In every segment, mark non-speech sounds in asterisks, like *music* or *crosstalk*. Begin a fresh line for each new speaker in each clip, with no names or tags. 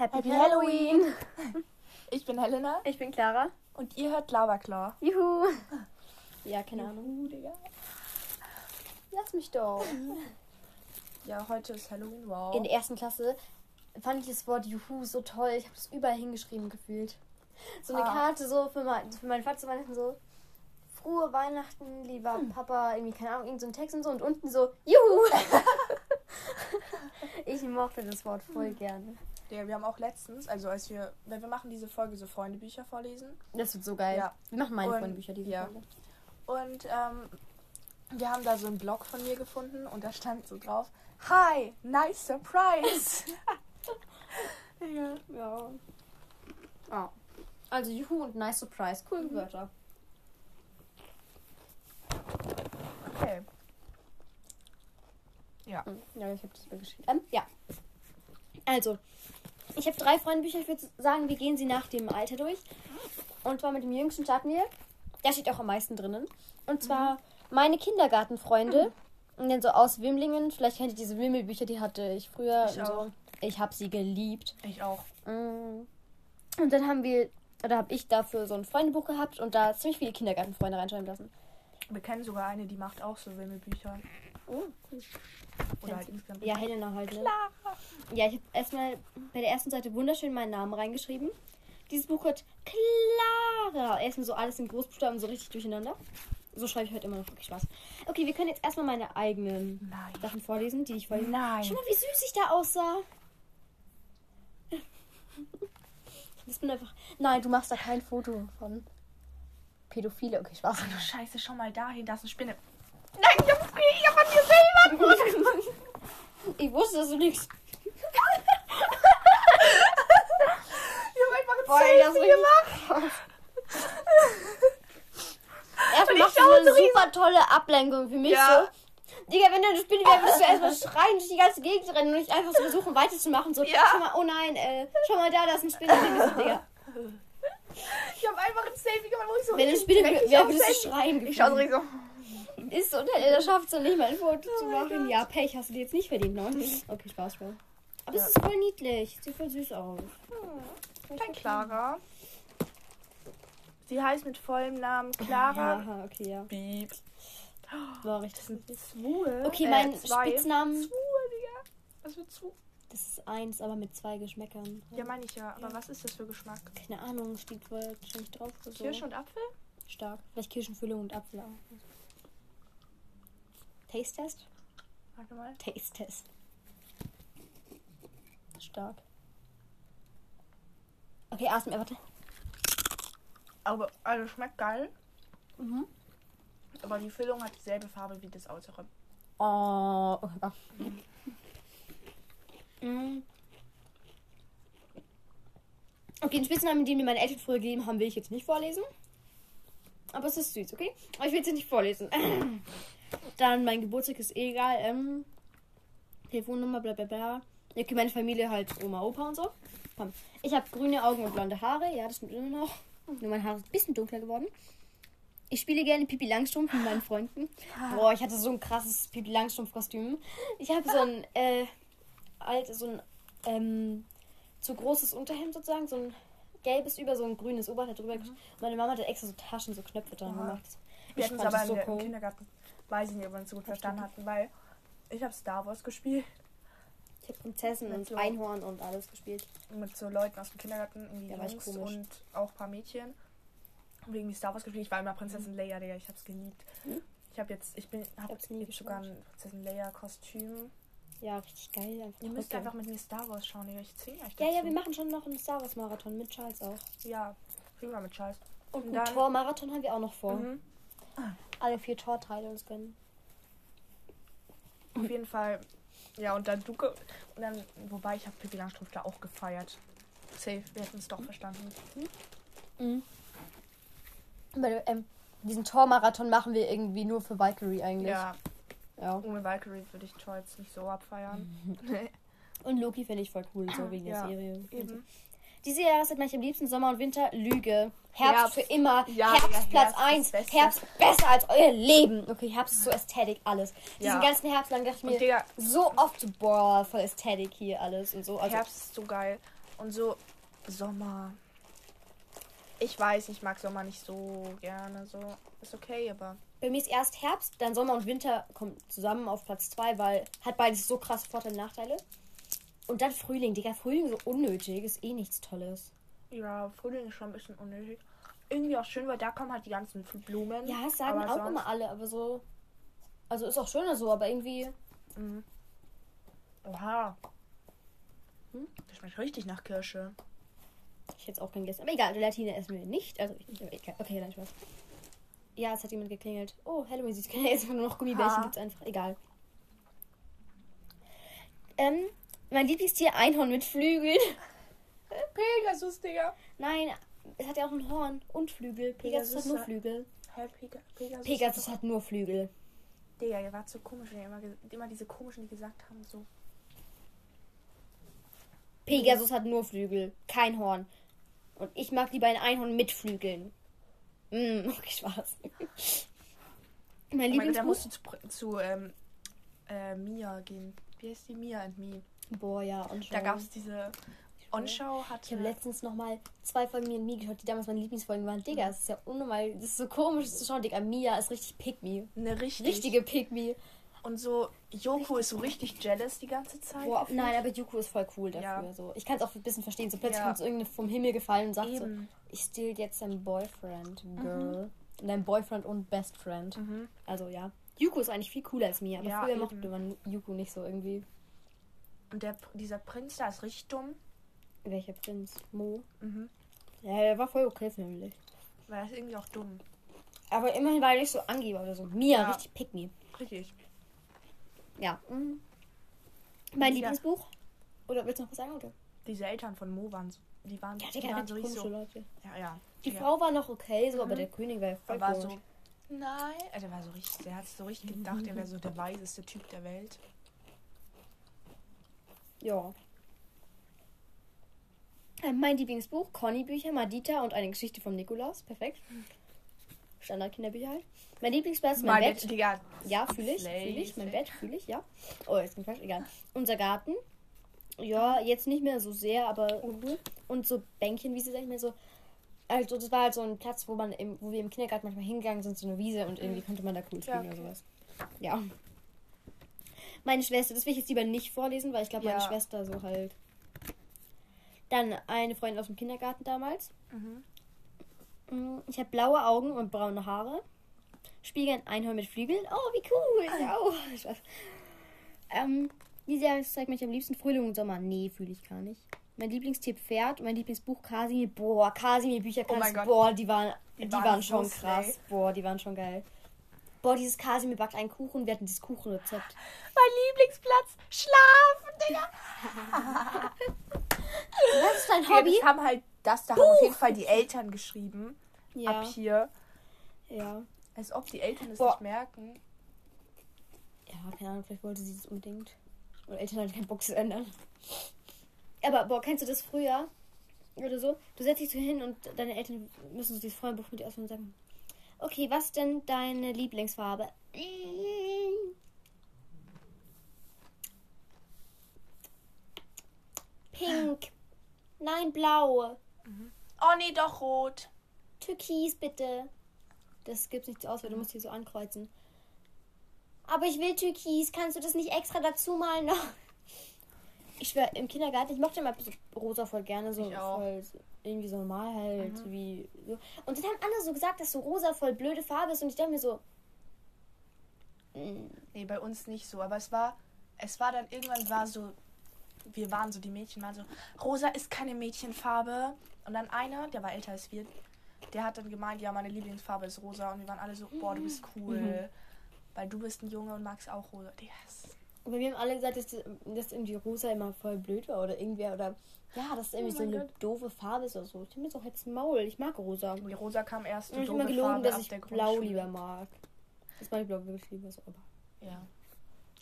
Happy,
Happy
Halloween! *laughs*
Ich bin Helena
Ich bin Clara.
und ihr hört Lavaklaw.
Juhu! Ja, keine Ahnung.
Digga.
Lass mich doch.
Ja, heute ist Halloween, wow.
In der ersten Klasse fand ich das Wort Juhu so toll. Ich habe das überall hingeschrieben gefühlt. So eine
Ah.
Karte so für, mein, für meinen Vater zu Weihnachten so. Frohe Weihnachten, lieber
Hm.
Papa, irgendwie, keine Ahnung, irgend so ein Text und so und unten so, Juhu! *laughs* ich mochte das Wort
Hm.
voll gerne.
Digga, wir haben auch letztens, also als wir, wenn wir machen diese Folge so Freundebücher vorlesen.
Das wird so geil.
Ja.
Wir machen meine
Und-
Freundebücher diese
ja.
Folge.
Und ähm, wir haben da so einen Blog von mir gefunden und da stand so drauf: Hi, nice surprise! *laughs*
Ja. ja. Also Juhu und Nice Surprise. Coole
Mhm.
Wörter.
Okay. Ja.
Hm, Ja, ich habe das übergeschrieben. Ähm, ja. Also, ich habe drei Freundebücher. Ich würde sagen, wir gehen sie nach dem Alter durch. Und zwar mit dem jüngsten starten wir. Da steht auch am meisten drinnen. Und zwar meine Kindergartenfreunde. Und dann so aus Wimlingen. Vielleicht kennt ihr diese Wimmelbücher, die hatte ich früher.
Ich
so. Ich habe sie geliebt.
Ich auch.
Mm. Und dann haben wir, oder habe ich dafür so ein Freundebuch gehabt und da ziemlich viele Kindergartenfreunde reinschreiben lassen.
Wir kennen sogar eine, die macht auch so Wimmelbücher.
Oh, cool.
Oder halt insgesamt.
Ja, Helena halt. Ne?
Klar.
Ja, ich habe erstmal bei der ersten Seite wunderschön meinen Namen reingeschrieben. Dieses Buch hat Clara. Erstmal so alles in Großbuchstaben so richtig durcheinander. So schreibe ich heute immer noch wirklich Spaß. Okay, wir können jetzt erstmal meine eigenen
Nein.
Sachen vorlesen, die ich vorlesen.
Nein.
Schau mal, wie süß ich da aussah. *laughs* Das bin einfach. Nein, du machst da kein Foto von. Pädophile, okay, Spaß.
Ach du Scheiße, schau mal dahin, da ist eine Spinne. Nein, ich hab, an mir selber *laughs*
Ich wusste, dass du nichts.
Ich hab einfach ein
das
Selfie gemacht.
Erstmal machst du eine super tolle Ablenkung für mich
Ja.
so. Digga, wenn du eine Spinne wärst, würdest du *laughs* erstmal schreien, durch die ganze Gegend rennen und nicht einfach so versuchen weiterzumachen. So,
Ja.
schau mal, oh nein, äh, schau mal da, da ist eine Spinne. *laughs* Digga. Digga.
Ich hab einfach ein Selfie gemacht, wo ich so
Wenn Spinne
dreckig
wäre, würdest du schreien.
Ich schau so.
Ist so, und er schafft es nicht mal ein Foto zu
Oh mein
machen. Ja, Pech hast du dir jetzt nicht verdient, ne? Okay, Spaß, Spaß. Aber
Ja.
es ist voll niedlich. Sieht voll süß aus.
Dein Clara. Sie heißt mit vollem Namen Clara.
Ja, okay, ja.
Beep.
War richtig.
Zwoe.
Okay,
Äh,
mein
zwei.
Spitznamen.
Zwoe, Digga. Was für Zwoe?
Das ist eins, aber mit zwei Geschmäckern.
Ja, meine ich ja. Aber was ist das für Geschmack?
Keine Ahnung, steht wohl wahrscheinlich drauf. Oder so.
Kirsche und Apfel?
Stark. Vielleicht Kirschenfüllung und Apfel auch. Taste-Test?
Warte mal.
Taste-Test. Stark. Okay, ASMR, warte.
Aber, also schmeckt geil.
Mhm.
Aber die Füllung hat dieselbe Farbe wie das äußere.
Oh. okay. *laughs* Mhm. Okay, den Spitznamen, den mir meine Eltern früher gegeben haben, will ich jetzt nicht vorlesen. Aber es ist süß, okay? Aber ich will es jetzt nicht vorlesen. Dann mein Geburtstag ist eh egal. Ähm, Telefonnummer, bla bla bla. Okay, meine Familie halt Oma, Opa und so. Komm. Ich habe grüne Augen und blonde Haare. Ja, das stimmt immer noch. Nur mein Haar ist ein bisschen dunkler geworden. Ich spiele gerne Pipi Langstrumpf mit meinen Freunden. Boah, ich hatte so ein krasses Pipi Langstrumpf-Kostüm. Ich habe so ein, äh, alt, so ein, ähm, zu großes Unterhemd sozusagen. So ein gelbes über, so ein grünes Oberteil drüber. Meine Mama hat extra so Taschen, so Knöpfe dran gemacht.
Wir
Ich
hatten es
fand
aber
das
in
so cool.
Kindergarten. Weiß ich nicht, ob wir uns so gut verstanden hatten, weil ich habe Star Wars gespielt
Ich habe Prinzessin und
so-
Einhorn und alles gespielt.
mit so Leuten aus dem Kindergarten, irgendwie
Ja,
Jungs und auch ein paar Mädchen. Und wegen die Star Wars gespielt. Ich war immer Prinzessin Leia, Digga. Ich hab's geliebt.
Mhm.
Ich habe jetzt, ich bin, hab jetzt sogar
geschaut.
ein Prinzessin Leia Kostüm.
Ja, richtig geil. Einfach
Ihr müsst einfach mit mir Star Wars schauen, Digga. Ich zwinge euch
Ja,
dazu.
ja, wir machen schon noch einen Star Wars Marathon mit Charles auch.
Ja, wir mit Charles.
Und einen
dann-
Tor-Marathon haben wir auch noch vor.
Mhm.
Alle vier Torteile uns gönnen.
Auf jeden Fall. Ja, und dann du. ge- Und dann, wobei ich habe Pippi Langstrumpf da auch gefeiert. Safe, wir hätten es doch verstanden.
Mhm. Weil, ähm, diesen Tor-Marathon machen wir irgendwie nur für Valkyrie eigentlich.
Ja,
ja.
ohne Valkyrie würde ich Tor jetzt nicht so abfeiern. *laughs*
Und Loki finde ich voll cool, so wegen
Ja,
der Serie.
Eben.
Diese Jahreszeit mache ich am liebsten Sommer und Winter. Lüge. Herbst,
Herbst.
für immer.
Ja,
Herbst
Digga,
Platz
Herbst
1.
ist Beste.
Herbst besser als euer Leben. Okay, Herbst ist so Ästhetik, alles. Diesen
Ja.
ganzen Herbst lang dachte ich mir
Digga,
so oft boah, voll Ästhetik hier alles und so. Also,
Herbst ist so geil. Und so Sommer. Ich weiß, ich mag Sommer nicht so gerne. So ist okay, aber
Bei mir ist erst Herbst, dann Sommer und Winter kommen zusammen auf Platz 2, weil hat beides so krasse Vorteile und Nachteile. Und dann Frühling, Digga, Frühling so unnötig, ist eh nichts Tolles.
ja, Frühling ist schon ein bisschen unnötig. Irgendwie auch schön, weil da kommen halt die ganzen Blumen.
Ja, das sagen auch immer alle, aber so. Also ist auch schöner so, aber irgendwie.
Mhm. Oha.
Hm?
Das schmeckt richtig nach Kirsche.
Ich hätte es auch gern gegessen. Aber egal, Gelatine essen wir nicht. Also, ich, okay, okay, nein, Spaß. Ja, es hat jemand geklingelt. Oh, Halloween sieht *laughs* keine jetzt nur noch Gummibärchen gibt's einfach. Egal. Ähm, mein Lieblingstier Einhorn mit Flügeln. *laughs*
Pegasus, Digga.
Nein, es hat ja auch ein Horn und Flügel. Pegasus,
Pegasus
hat nur Flügel.
Hä, Pega Pegasus?
Pegasus hat nur Flügel.
Digga, ihr wart so komisch, wenn ihr immer, immer diese komischen, die gesagt haben, so.
Pegasus hat nur Flügel, kein Horn. Und ich mag lieber ein Einhorn mit Flügeln. Mm, *laughs* okay, Spaß. Mein
Oh mein Gott,
Lieblingsbuch.
musst du zu, zu ähm, äh, Mia gehen. Wie heißt die? Mia and Me.
Boah, ja, und
Da gab es diese Onschau,
Ich
hatte.
habe letztens noch mal zwei Folgen mir Mia geschaut, die damals meine Lieblingsfolgen waren. Digga, das ist ja unnormal. Das ist so komisch zu schauen. Digga, Mia ist richtig me.
eine richtig.
Richtige me.
Und so, Yoko ist so richtig jealous die ganze Zeit.
Boah, nein, aber Yuko ist voll cool dafür.
Ja.
So. Ich kann es auch ein bisschen verstehen. So plötzlich
Ja.
kommt so irgendeine vom Himmel gefallen und sagt
Eben. Mhm.
so, ich steal jetzt dein Boyfriend, Girl. Und dein Boyfriend und Best Friend.
Mhm.
Also ja. Yuko ist eigentlich viel cooler als Mia, aber
Ja,
früher
eben.
mochte man Yuko nicht so irgendwie.
Und der, dieser Prinz da ist richtig dumm.
Welcher Prinz? Mo?
Mhm.
Ja, der war voll okay, finde ich.
Weil er ist irgendwie auch dumm.
Aber immerhin war er nicht so Angeber oder so. Mia,
Ja.
richtig pick me.
Richtig.
Ja. Mhm. Mein
Ja.
Lieblingsbuch? Oder willst du noch was sagen? Oder?
Diese Eltern von Mo waren so. Die waren,
Ja,
die
Digga,
waren so
richtig
so.
Leute.
Ja, ja.
Die
ja.
Frau war noch okay, so, aber
Mhm.
der König war voll
war so. Nein. Also der war so richtig. Der hat so richtig gedacht, er wäre so der weiseste Typ der Welt.
Ja. Äh, Mein Lieblingsbuch, Conny-Bücher, Madita und eine Geschichte vom Nikolaus. Perfekt. Standard-Kinderbücher halt. Mein Lieblingsplatz, mein, Bett.
Digga.
Ja, fühle ich, fühle ich. Mein. Bett fühle ich, ja. Oh, jetzt bin ich falsch, egal. Unser Garten. Ja, jetzt nicht mehr so sehr, aber cool. Und so Bänkchen, wie sie sag ich mal so. Also das war halt so ein Platz, wo man im, wo wir im Kindergarten manchmal hingegangen sind, so eine Wiese und irgendwie konnte man da cool spielen
Ja,
oder
okay.
sowas. Ja. Meine Schwester, das will ich jetzt lieber nicht vorlesen, weil ich glaube, meine
Ja.
Schwester so halt. Dann eine Freundin aus dem Kindergarten damals.
Mhm.
Mm, Ich habe blaue Augen und braune Haare. Spiegel ein Einhorn mit Flügeln. Oh, wie cool. Ja, oh, *laughs* Spaß. Ähm, diese Jahreszeit möchte ich am liebsten Frühling und Sommer. Nee, fühle ich gar nicht. Mein Lieblingstier Pferd. Mein Lieblingsbuch Kasimir. Boah, Kasimir Bücher
Oh
kannst
Gott.
Boah, die waren, die,
Die
waren,
waren
schon krass.
slay.
Boah, die waren schon geil. Boah, dieses Kasimir backt einen Kuchen. Wir hatten dieses Kuchenrezept.
Mein Lieblingsplatz. Schlafen, Digga. *laughs*
Was ist dein
Hobby? Das haben halt, das da haben auf jeden Fall die Eltern geschrieben.
Ja,
Ab hier.
ja.
Als ob die Eltern es nicht merken.
Ja, keine Ahnung, vielleicht wollte sie das unbedingt. Und Eltern hatten keinen Bock zu ändern. Aber, boah, kennst du das früher? Oder so? Du setzt dich so hin und deine Eltern müssen so dieses Freundebuch mit dir ausfüllen und sagen: Okay, was denn deine Lieblingsfarbe? Pink. Nein, blau.
Oh nee, doch rot.
Türkis, bitte. Das gibt's nicht zur Auswahl, du musst hier so ankreuzen. Aber ich will Türkis. Kannst du das nicht extra dazu malen noch? Ich schwör, im Kindergarten, ich mochte immer so rosa voll gerne, so voll irgendwie so normal halt, wie so. Und dann haben andere so gesagt, dass so rosa voll blöde Farbe ist und ich dachte mir so, mm,
Nee, bei uns nicht so. Aber es war, es war dann irgendwann war so, wir waren so, die Mädchen waren so, rosa ist keine Mädchenfarbe. Und dann einer, der war älter als wir, der hat dann gemeint, ja, meine Lieblingsfarbe ist rosa. Und wir waren alle so, boah, du bist cool.
Mhm.
Weil du bist ein Junge und magst auch rosa. Yes.
Aber wir haben alle gesagt, dass, dass irgendwie rosa immer voll blöd war oder irgendwer oder ja, dass es irgendwie
Oh
so eine doofe Farbe ist oder so. Ich habe mir doch jetzt Maul, ich mag rosa.
Die rosa kam erst
Und ich habe immer gelogen, dass ich blau lieber mag. Das mag ich blau wirklich lieber so, aber
Ja.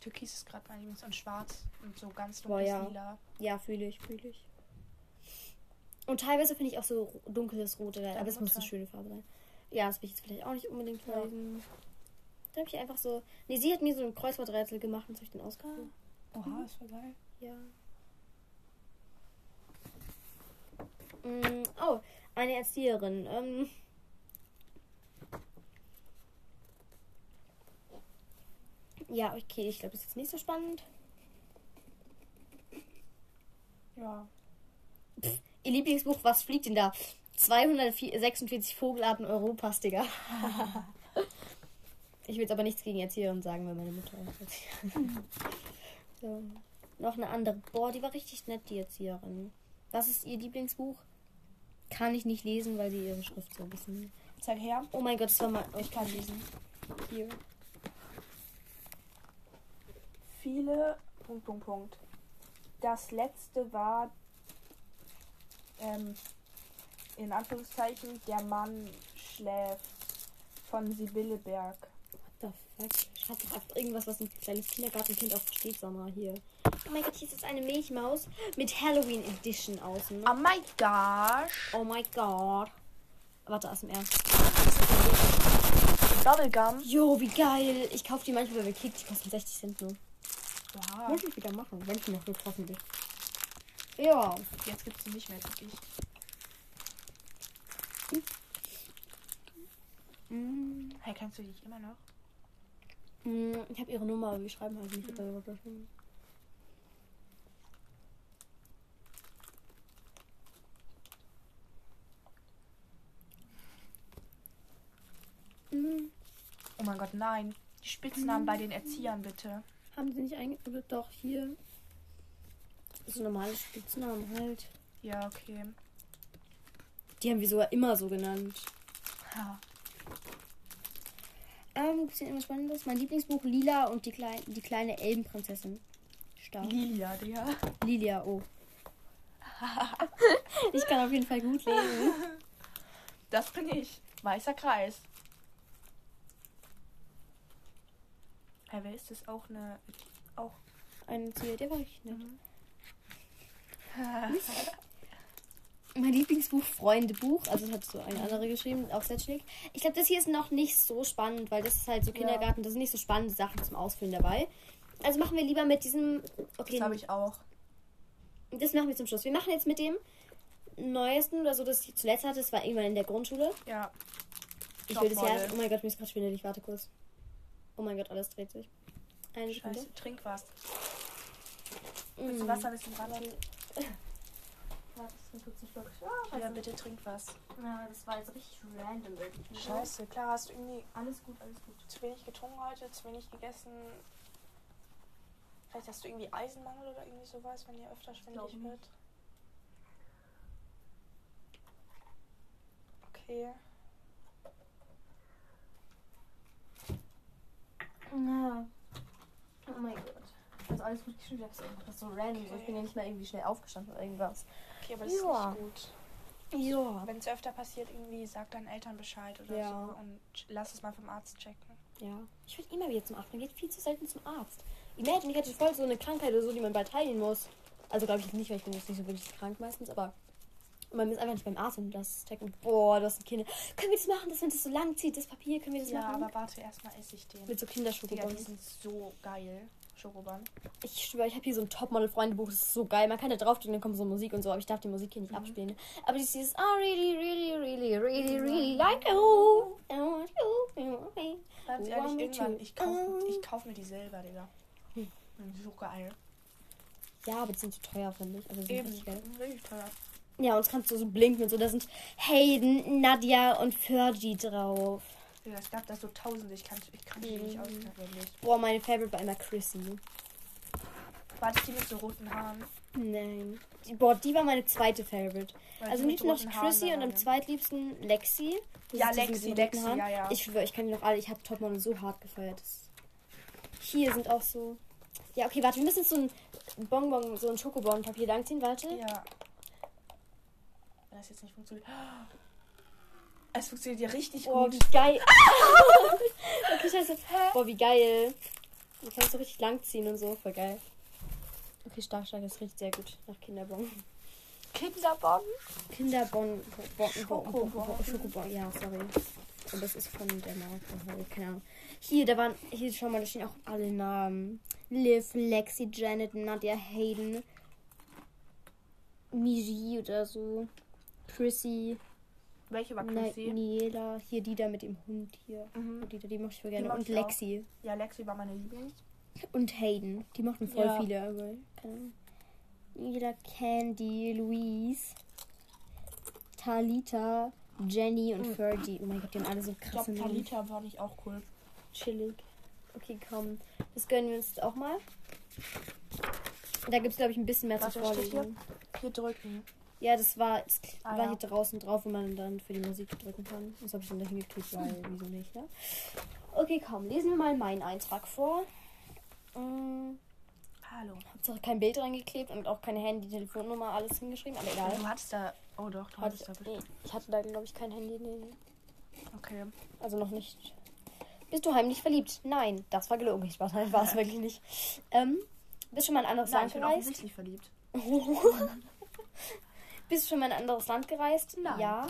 Türkis ist gerade mein Lieblings und schwarz und so ganz
Boah,
dunkles
ja.
Lila.
ja, fühle ich, fühle ich. Und teilweise finde ich auch so dunkles Rot geil,
Ja,
aber es muss eine schöne Farbe sein. Ja, das will ich jetzt vielleicht auch nicht unbedingt
Ja.
Da habe ich einfach so. Nee, sie hat mir so ein Kreuzworträtsel gemacht und so habe ich den ausgefüllt.
Oha, das war geil.
Ja. Eine Erzieherin. Ähm, ja, okay, ich glaube, das ist jetzt nicht so spannend.
Ja.
Ihr Lieblingsbuch, was fliegt denn da? 246 Vogelarten Europas, Digga. *laughs* ich will jetzt aber nichts gegen Erzieherin sagen, weil meine Mutter auch Erzieherin *laughs* so. Noch eine andere. Boah, die war richtig nett, die Erzieherin. Was ist ihr Lieblingsbuch? Kann ich nicht lesen, weil sie ihre Schrift so ein bisschen.
Zeig her.
Oh mein Gott, das war mal.
Ich kann lesen.
Hier.
Viele. Punkt, Punkt, Punkt. Das letzte war. Ähm, in Anführungszeichen, der Mann schläft. Von Sibylle Berg.
The fuck? Schatz, das ist irgendwas, was ein kleines Kindergartenkind auch versteht, Sommer hier. Oh mein Gott, hier ist jetzt eine Milchmaus mit Halloween Edition außen.
Oh my gosh.
Oh mein Gott. Warte, aus dem Ernst.
Bubblegum.
Jo, wie geil. Ich kaufe die manchmal bei Kick, die kosten 60 Cent nur.
Wow.
Muss ich wieder machen, wenn ich noch Glück hoffentlich. Ja.
Jetzt gibt's sie nicht mehr, wirklich.
Mm,
Hey, kennst du dich immer noch?
Mm, Ich habe ihre Nummer, aber wir schreiben halt nicht. darüber. Mm,
Oh mein Gott, nein. Die Spitznamen bei den Erziehern, bitte.
Haben sie nicht eingeführt? Doch, hier. So normale Spitznamen halt.
Ja, okay.
Die haben wir sogar immer so genannt.
Ha.
Ähm, gibt's hier irgendwas Spannendes? Mein Lieblingsbuch Lila und die, Klei die kleine Elbenprinzessin. Stark.
Lilia, Digga.
Lilia, oh. *laughs* ich kann auf jeden Fall gut lesen.
Das bin ich. Weißer Kreis. Hey, wer ist das? Auch eine. Auch.
Eine Ziel, der war richtig nett. Mein Lieblingsbuch Freundebuch, also das hat so eine andere geschrieben, auch Setschnick. Ich glaube, das hier ist noch nicht so spannend, weil das ist halt so Kindergarten, da sind nicht so spannende Sachen zum Ausfüllen dabei. Also machen wir lieber mit diesem. Okay,
Das habe ich auch.
das machen wir zum Schluss. Wir machen jetzt mit dem neuesten oder so, das ich zuletzt hatte, das war irgendwann in der Grundschule.
Ja.
Ich will das ja. Oh mein Gott, mir ist gerade schwindelig. Warte kurz. Oh mein Gott, alles dreht sich. Eine Sekunde.
Scheiße, trink was. Willst du
Mm.
Wasser bisschen ran? *laughs*
Warte, ich kurz einen Schluck.
Ja, bitte trink was.
Ja, das war jetzt richtig random irgendwie.
Scheiße, klar, hast du irgendwie
Alles gut, alles gut.
zu wenig getrunken heute, zu wenig gegessen. Vielleicht hast du irgendwie Eisenmangel oder irgendwie sowas, wenn ihr öfter schwindelig
nicht.
wird. Okay.
Ja. Oh mein Gott. Also alles gut geschrieben, ich hab's einfach das ist so random. So. Ich bin ja nicht mal irgendwie schnell aufgestanden oder irgendwas.
Okay, aber das
Ja.
ist nicht gut.
Ja.
Wenn es öfter passiert, irgendwie sag deinen Eltern Bescheid oder
Ja.
so und lass es mal vom Arzt checken.
Ja. Ich will immer wieder zum Arzt. Man geht viel zu selten zum Arzt. Imagine, ich hätte voll so eine Krankheit oder so, die man bald heilen muss. Also glaube ich jetzt nicht, weil ich bin jetzt nicht so wirklich krank meistens, aber man ist einfach nicht beim Arzt und das checken. Boah, das sind Kinder. Können wir das machen, dass wenn das so lang zieht, das Papier, können wir das
Ja,
machen?
aber warte, erstmal esse ich den.
Mit so
Digga, die sind so geil. Schokobon.
Ich schwöre, ich habe hier so ein Topmodel-Freundebuch, das ist so geil. Man kann da draufdrücken, dann kommt so Musik und so, aber ich darf die Musik hier nicht abspielen. Aber dieses I really, really, really, really, really like you. I want you.
Ganz ehrlich, irgendwann, ich kaufe
Um.
ich kauf mir die selber, Digga.
Hm.
So geil.
Ja, aber die sind zu teuer, finde ich. Also sind
Eben,
richtig geil.
richtig teuer.
Ja, und es kannst du so blinken und so. Da sind Hayden, Nadia und Fergie drauf.
Es gab da so tausende, ich kann, ich kann
Mhm.
nicht auswendig.
Boah, meine Favorite war immer Chrissy.
Warte, die mit so roten Haaren.
Nein. Die, boah, die war meine zweite Favorite.
Weil
Also liebsten noch
Haaren
Chrissy und am zweitliebsten Lexi. Das
Ja, Lexi, Lexi,
Haaren.
ja, ja.
Ich schwöre, ich kann die noch alle. Ich habe Topmodel so hart gefeiert. Das Hier sind auch so. Ja, okay, warte, wir müssen jetzt so ein Bonbon, so ein Schokobon-Papier langziehen, warte.
Ja. Wenn das jetzt nicht funktioniert. Es funktioniert ja richtig
Boah,
gut.
wie geil. *laughs* okay, scheiße. Boah, wie geil. Du kannst so richtig langziehen und so. Voll geil. Okay, stark, stark. Das riecht sehr gut nach Kinderbon.
Kinderbon.
Kinderbon. Bon,
Schokobon.
Bon, Bon, Schokobon. Ja, sorry. Und das ist von der Marke. Keine Ahnung. Hier, da waren. Hier, schau mal, da stehen auch alle Namen. Liv, Lexi, Janet, Nadia, Hayden. Miji oder so. Chrissy.
Welche war
Nein,
Chrissy?
Niela, hier die da mit dem Hund hier.
Mhm.
Die, die mochte ich voll gerne. Und
ich auch.
Lexi.
Ja, Lexi war meine Lieblings.
Und Hayden. Die mochten voll
Ja.
viele, aber keine Ahnung. Niela, Candy, Louise, Talita, Jenny und
Mhm.
Fergie. Oh mein Gott, die haben alle so
Ich
krasse
glaube,
Namen.
Talita fand ich auch cool.
Chillig. Okay, komm. Das gönnen wir uns jetzt auch mal. Da gibt es, glaube ich, ein bisschen mehr zu
Was steht hier?
vorlesen.
Hier drücken.
Ja, das war, das
Ah,
war
ja.
hier draußen drauf, wo man dann für die Musik drücken kann. Das habe ich dann dahin geklickt, weil *laughs* wieso nicht, ne? Okay, komm, lesen wir mal meinen Eintrag vor. Ähm,
Hallo.
Hauptsache kein Bild reingeklebt und auch keine Handy, Telefonnummer, alles hingeschrieben, aber egal.
Du hattest da. Oh doch, du
Hatte
hattest
ich,
da
nee,
bestimmt.
ich hatte da, glaube ich, kein Handy. Nee.
Okay.
Also noch nicht. Bist du heimlich verliebt? Nein, das war gelogen. Ich war es *laughs* wirklich nicht. Ähm, bist du schon mal in ein anderes
Nein,
Land
ich bin
gereist?
offensichtlich verliebt. *laughs*
Bist du schon mal in ein anderes Land gereist?
Nein.
Ja.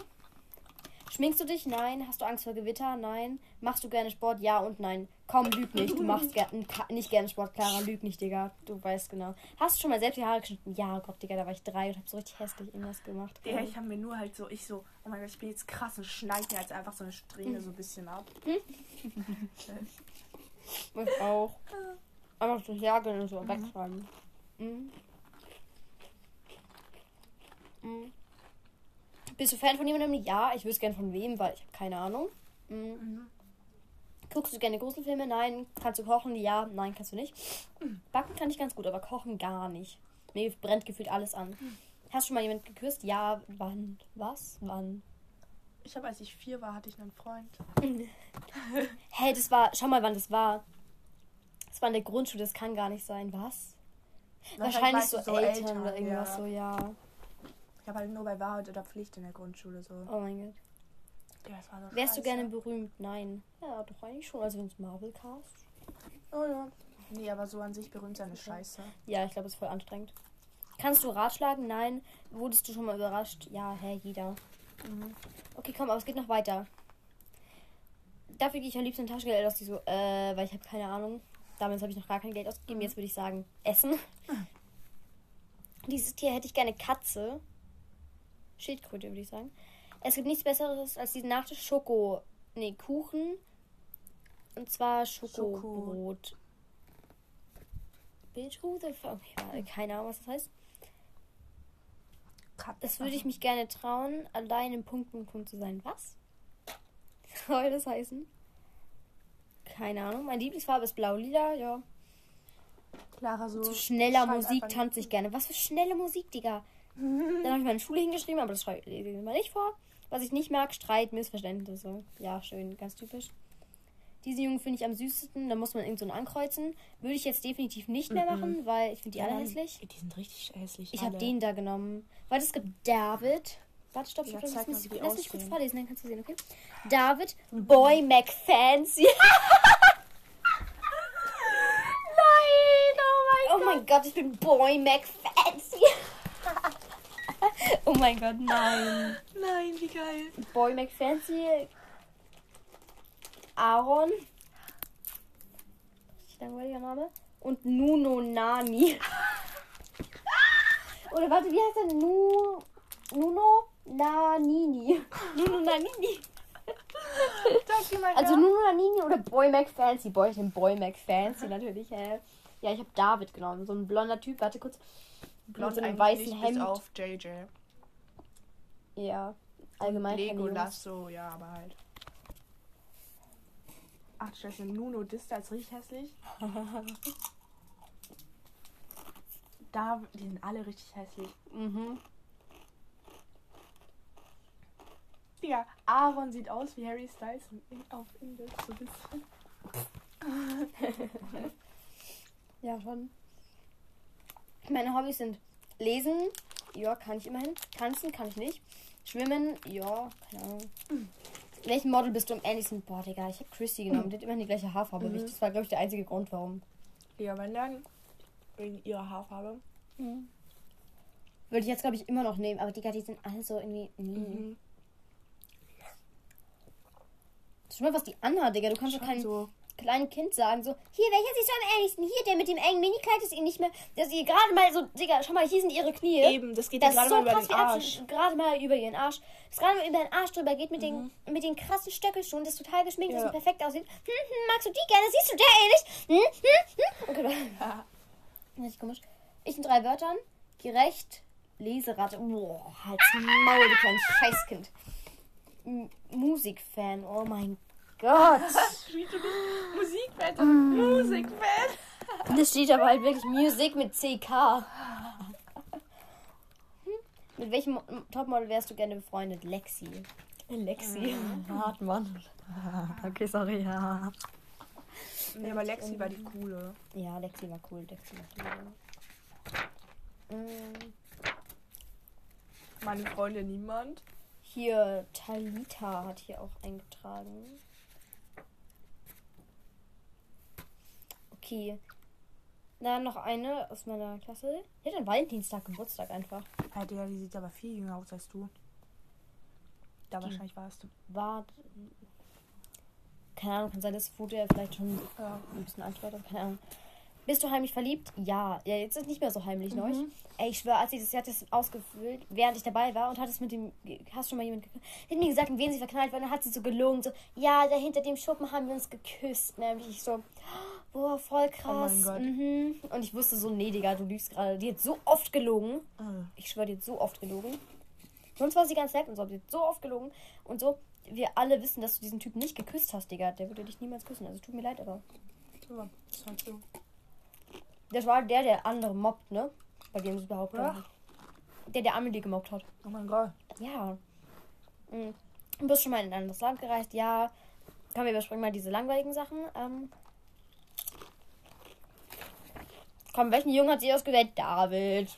Schminkst du dich? Nein. Hast du Angst vor Gewitter? Nein. Machst du gerne Sport? Ja und nein. Komm, lüg nicht. Du machst ger nicht gerne Sport, Clara. Lüg nicht, Digga. Du weißt genau. Hast du schon mal selbst die Haare geschnitten? Ja, oh Gott, Digga, da war ich drei und hab so richtig hässlich irgendwas gemacht.
Ja, ich habe mir nur halt so, ich so, oh mein Gott, ich bin jetzt krass und schneid mir jetzt einfach so eine Strähne so ein bisschen ab. *laughs*
Ich auch. Einfach so jagen und so wegschreiben. Mhm. Mhm. Bist du Fan von jemandem? Ja, ich wüsste gern von wem, weil ich habe keine Ahnung. Mhm.
Mhm.
Guckst du gerne Gruselfilme? Nein. Kannst du kochen? Ja. Nein, kannst du nicht. Backen kann ich ganz gut, aber kochen gar nicht. Mir brennt gefühlt alles an. Hast du schon mal jemand geküsst? Ja. Wann? Was? Wann?
Ich habe, als ich vier war, hatte ich einen Freund. *laughs*
Hey, das war. Schau mal, wann das war. Das war in der Grundschule, das kann gar nicht sein. Was? Wahrscheinlich
meinst
so,
du
Eltern, oder irgendwas
ja.
so, ja.
Ich habe halt nur bei Wahrheit oder Pflicht in der Grundschule so.
Oh mein Gott.
Ja, das war so
Wärst du
scheiße.
gerne berühmt? Nein. Ja, doch eigentlich schon. Also wenn es Marvel Cast.
Oh ja. Nee, aber so an sich berühmt sein ist scheiße.
Ja, ich glaube, es ist voll anstrengend. Kannst du ratschlagen? Nein. Wurdest du schon mal überrascht? Ja, hä, jeder. Mhm. Okay, komm, aber es geht noch weiter. Dafür gehe ich am liebsten Taschengeld aus, die so, äh, weil ich habe keine Ahnung. Damals habe ich noch gar kein Geld ausgegeben. Jetzt würde ich sagen, Essen. *laughs* Dieses Tier hätte ich gerne Katze. Schildkröte, würde ich sagen. Es gibt nichts Besseres als diesen Nachtisch Schoko. Nee, Kuchen. Und zwar Schokobrot. Bitch, who the fuck? Ja, keine Ahnung, was das heißt. Das würde ich mich gerne trauen, allein im Punkt, Punkt zu sein. Was? Soll das heißen? Keine Ahnung. Meine Lieblingsfarbe ist blau-lila, ja.
Clara so.
Zu schneller Musik tanze ich gerne. Was für schnelle Musik, Digga. Dann habe ich meine Schule hingeschrieben, aber das schreibe ich mal nicht vor. Was ich nicht mag, Streit, Missverständnisse. Ja, schön, ganz typisch. Diesen Jungen finde ich am süßesten. Da muss man irgend so einen ankreuzen. Würde ich jetzt definitiv nicht mehr machen, weil ich finde die alle
Ja,
hässlich.
Die sind richtig hässlich.
Ich habe
alle.
den da genommen. Warte, es gibt David. Warte, stopp, stopp, stopp. Lass mich, mich kurz
aussehen.
vorlesen, dann kannst du sehen, okay? David Boy *laughs* McFancy. *laughs*
Nein, oh
Oh mein Gott, ich bin Boy McFancy. Oh mein Gott, nein.
Nein, wie geil.
Boy McFancy. Aaron. Richtig langweiliger Name. Und Nuno Nani. *laughs* Oder warte, wie heißt er? Nu, Nuno Nanini. Nuno Nanini. Also. Nuno Nanini oder Boy McFancy. Boy, ich nehme Boy McFancy natürlich. Hä? Ja, ich habe David genommen. So ein blonder Typ. Warte kurz.
Blond
mit so einem
eigentlich
weißen Hemd.
auf JJ.
Ja. Allgemein. Jungs.
Legolas so, ja, aber halt. Ach, scheiße, Nuno Dista ist richtig hässlich. *laughs* Da, die sind alle richtig hässlich.
Mhm.
Digga, Aaron sieht aus wie Harry Styles auf Englisch so ein bisschen. *laughs*
Ja, schon. Meine Hobbys sind Lesen, ja, kann ich immerhin. Tanzen kann ich nicht. Schwimmen, ja, keine Ahnung. Welchen Model bist du am ähnlichsten? Boah, Digga, ich habe Chrissy genommen. Die hat immerhin die gleiche Haarfarbe ich. Das war, glaube ich, der einzige Grund, warum.
Ja, mein Lernen wegen ihrer Haarfarbe.
Würde ich jetzt, glaube ich, immer noch nehmen. Aber Digga, die sind alle so irgendwie. Nee.
Mhm.
Schau mal, was die anhat, Digga. Du kannst doch keinen.
so
kleinen Kind sagen, so, hier, welcher siehst du am ähnlichsten? Hier, der mit dem engen Minikleid ist ihnen nicht mehr, dass sie gerade mal so, Digga, schau mal, hier sind ihre Knie.
Eben, das geht
Das
ja
ist
gerade
so
mal über
krass,
den Arsch.
Gerade mal über ihren Arsch. Das gerade mal über den Arsch drüber geht mit,
Mhm.
den, mit den krassen Stöckelschuhen, das total geschminkt ist
Ja.
und perfekt aussieht. Hm, hm, magst du die gerne? Siehst du der ähnlich? Hm, hm, hm. Okay, *laughs*
Ja.
Richtig komisch. Ich in drei Wörtern. Gerecht. Leseratte. Boah, halt's Maul, du kleines Scheißkind. M Musikfan. Oh mein Gott.
Musikbett. Musikbett.
Das steht aber halt wirklich Musik mit CK. Mit welchem Mo- Topmodel wärst du gerne befreundet? Lexi. Lexi. Hartmann. Okay, sorry. Ja.
Nee, aber Lexi war die coole.
ja, Lexi war cool. Lexi war cool. Mm,
Meine Freundin niemand.
Hier, Talita hat hier auch eingetragen. Okay. Dann noch eine aus meiner Klasse. Die hat an Valentinstag Geburtstag einfach.
Ja, Digga, die sieht aber viel jünger aus als du. Da
Die-
wahrscheinlich warst du.
War. Keine Ahnung, kann sein, dass das Foto ja vielleicht schon
Ja.
ein bisschen alt war, aber keine Ahnung. Bist du heimlich verliebt? Ja. Ja, jetzt ist nicht mehr so heimlich,
Mhm.
neu. Ey, ich schwöre, als sie das, sie hat das ausgefüllt, während ich dabei war und hat es mit dem, hast schon mal jemand geküsst? Hat mir gesagt, in wen sie verknallt war, und dann hat sie so gelogen, so, ja, da hinter dem Schuppen haben wir uns geküsst, nämlich ich so, boah, voll krass.
Oh.
Mhm. Und ich wusste so, nee, Digga, du lügst gerade. Die hat so oft gelogen.
Äh.
Ich schwöre, die hat so oft gelogen. Sonst war sie ganz nett und so, aber die hat so oft gelogen. Und so, wir alle wissen, dass du diesen Typen nicht geküsst hast, Digga. Der würde dich niemals küssen. Also tut mir leid, aber.
Halt so.
Das war der, der andere mobbt, ne? Bei dem sie behauptet
Ja.
Der, der Amelie gemobbt hat.
Oh mein Gott.
Ja. Mhm. Du bist schon mal in ein anderes Land gereist, ja. Komm, wir überspringen mal diese langweiligen Sachen. Ähm. Komm, welchen Jungen hat sie ausgewählt? David.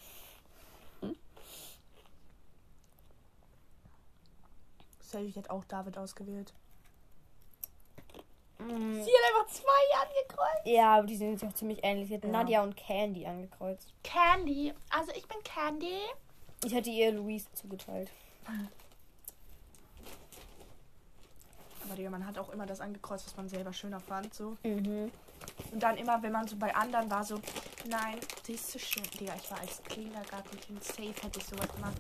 Safe, ich hätte auch David ausgewählt.
Mhm.
Sie hat einfach zwei angekreuzt.
Ja, aber die sehen sich auch ziemlich ähnlich. Sie hat
Ja.
Nadia und Candy angekreuzt.
Candy. Also ich bin Candy.
Ich hätte ihr Louise zugeteilt.
Aber Digga, man hat auch immer das angekreuzt, was man selber schöner fand. So.
Mhm.
Und dann immer, wenn man so bei anderen war, so, nein, sie ist zu schön. Digga, ich war als Kindergartenkind safe, hätte ich sowas gemacht.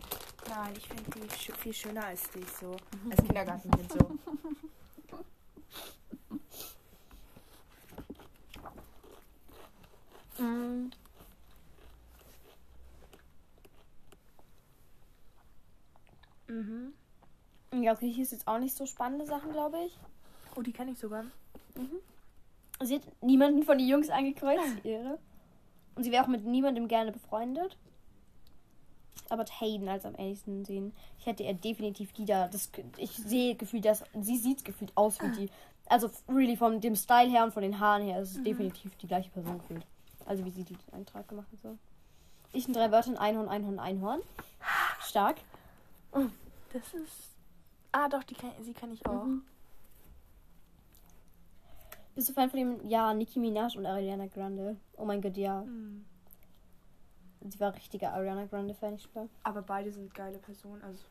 Nein, ich finde die sch viel schöner als dich, so. *laughs* Als Kindergartenkind, so.
Mhm.
Mhm.
Ja, okay, hier ist jetzt auch nicht so spannende Sachen, glaube ich.
Oh, die kenne ich sogar.
Sie hat niemanden von den Jungs angekreuzt. Ehre. Und sie wäre auch mit niemandem gerne befreundet. Aber Hayden als am ähnlichsten sehen. Ich hätte ihr definitiv die da. Das, ich sehe gefühlt, dass sie sieht gefühlt aus wie die. Also really von dem Style her und von den Haaren her ist es definitiv die gleiche Person gefühlt. Also wie sie den Eintrag gemacht hat. So. Ich in drei Wörtern Einhorn, Einhorn, Einhorn. Stark.
Das ist. Ah, doch, die kann, sie kann ich auch.
Mhm. Bist du Fan von dem? Ja, Nicki Minaj und Ariana Grande. Oh mein Gott, ja.
Mhm.
Sie war richtiger Ariana Grande Fan, ich schwör.
Aber beide sind geile Personen, also.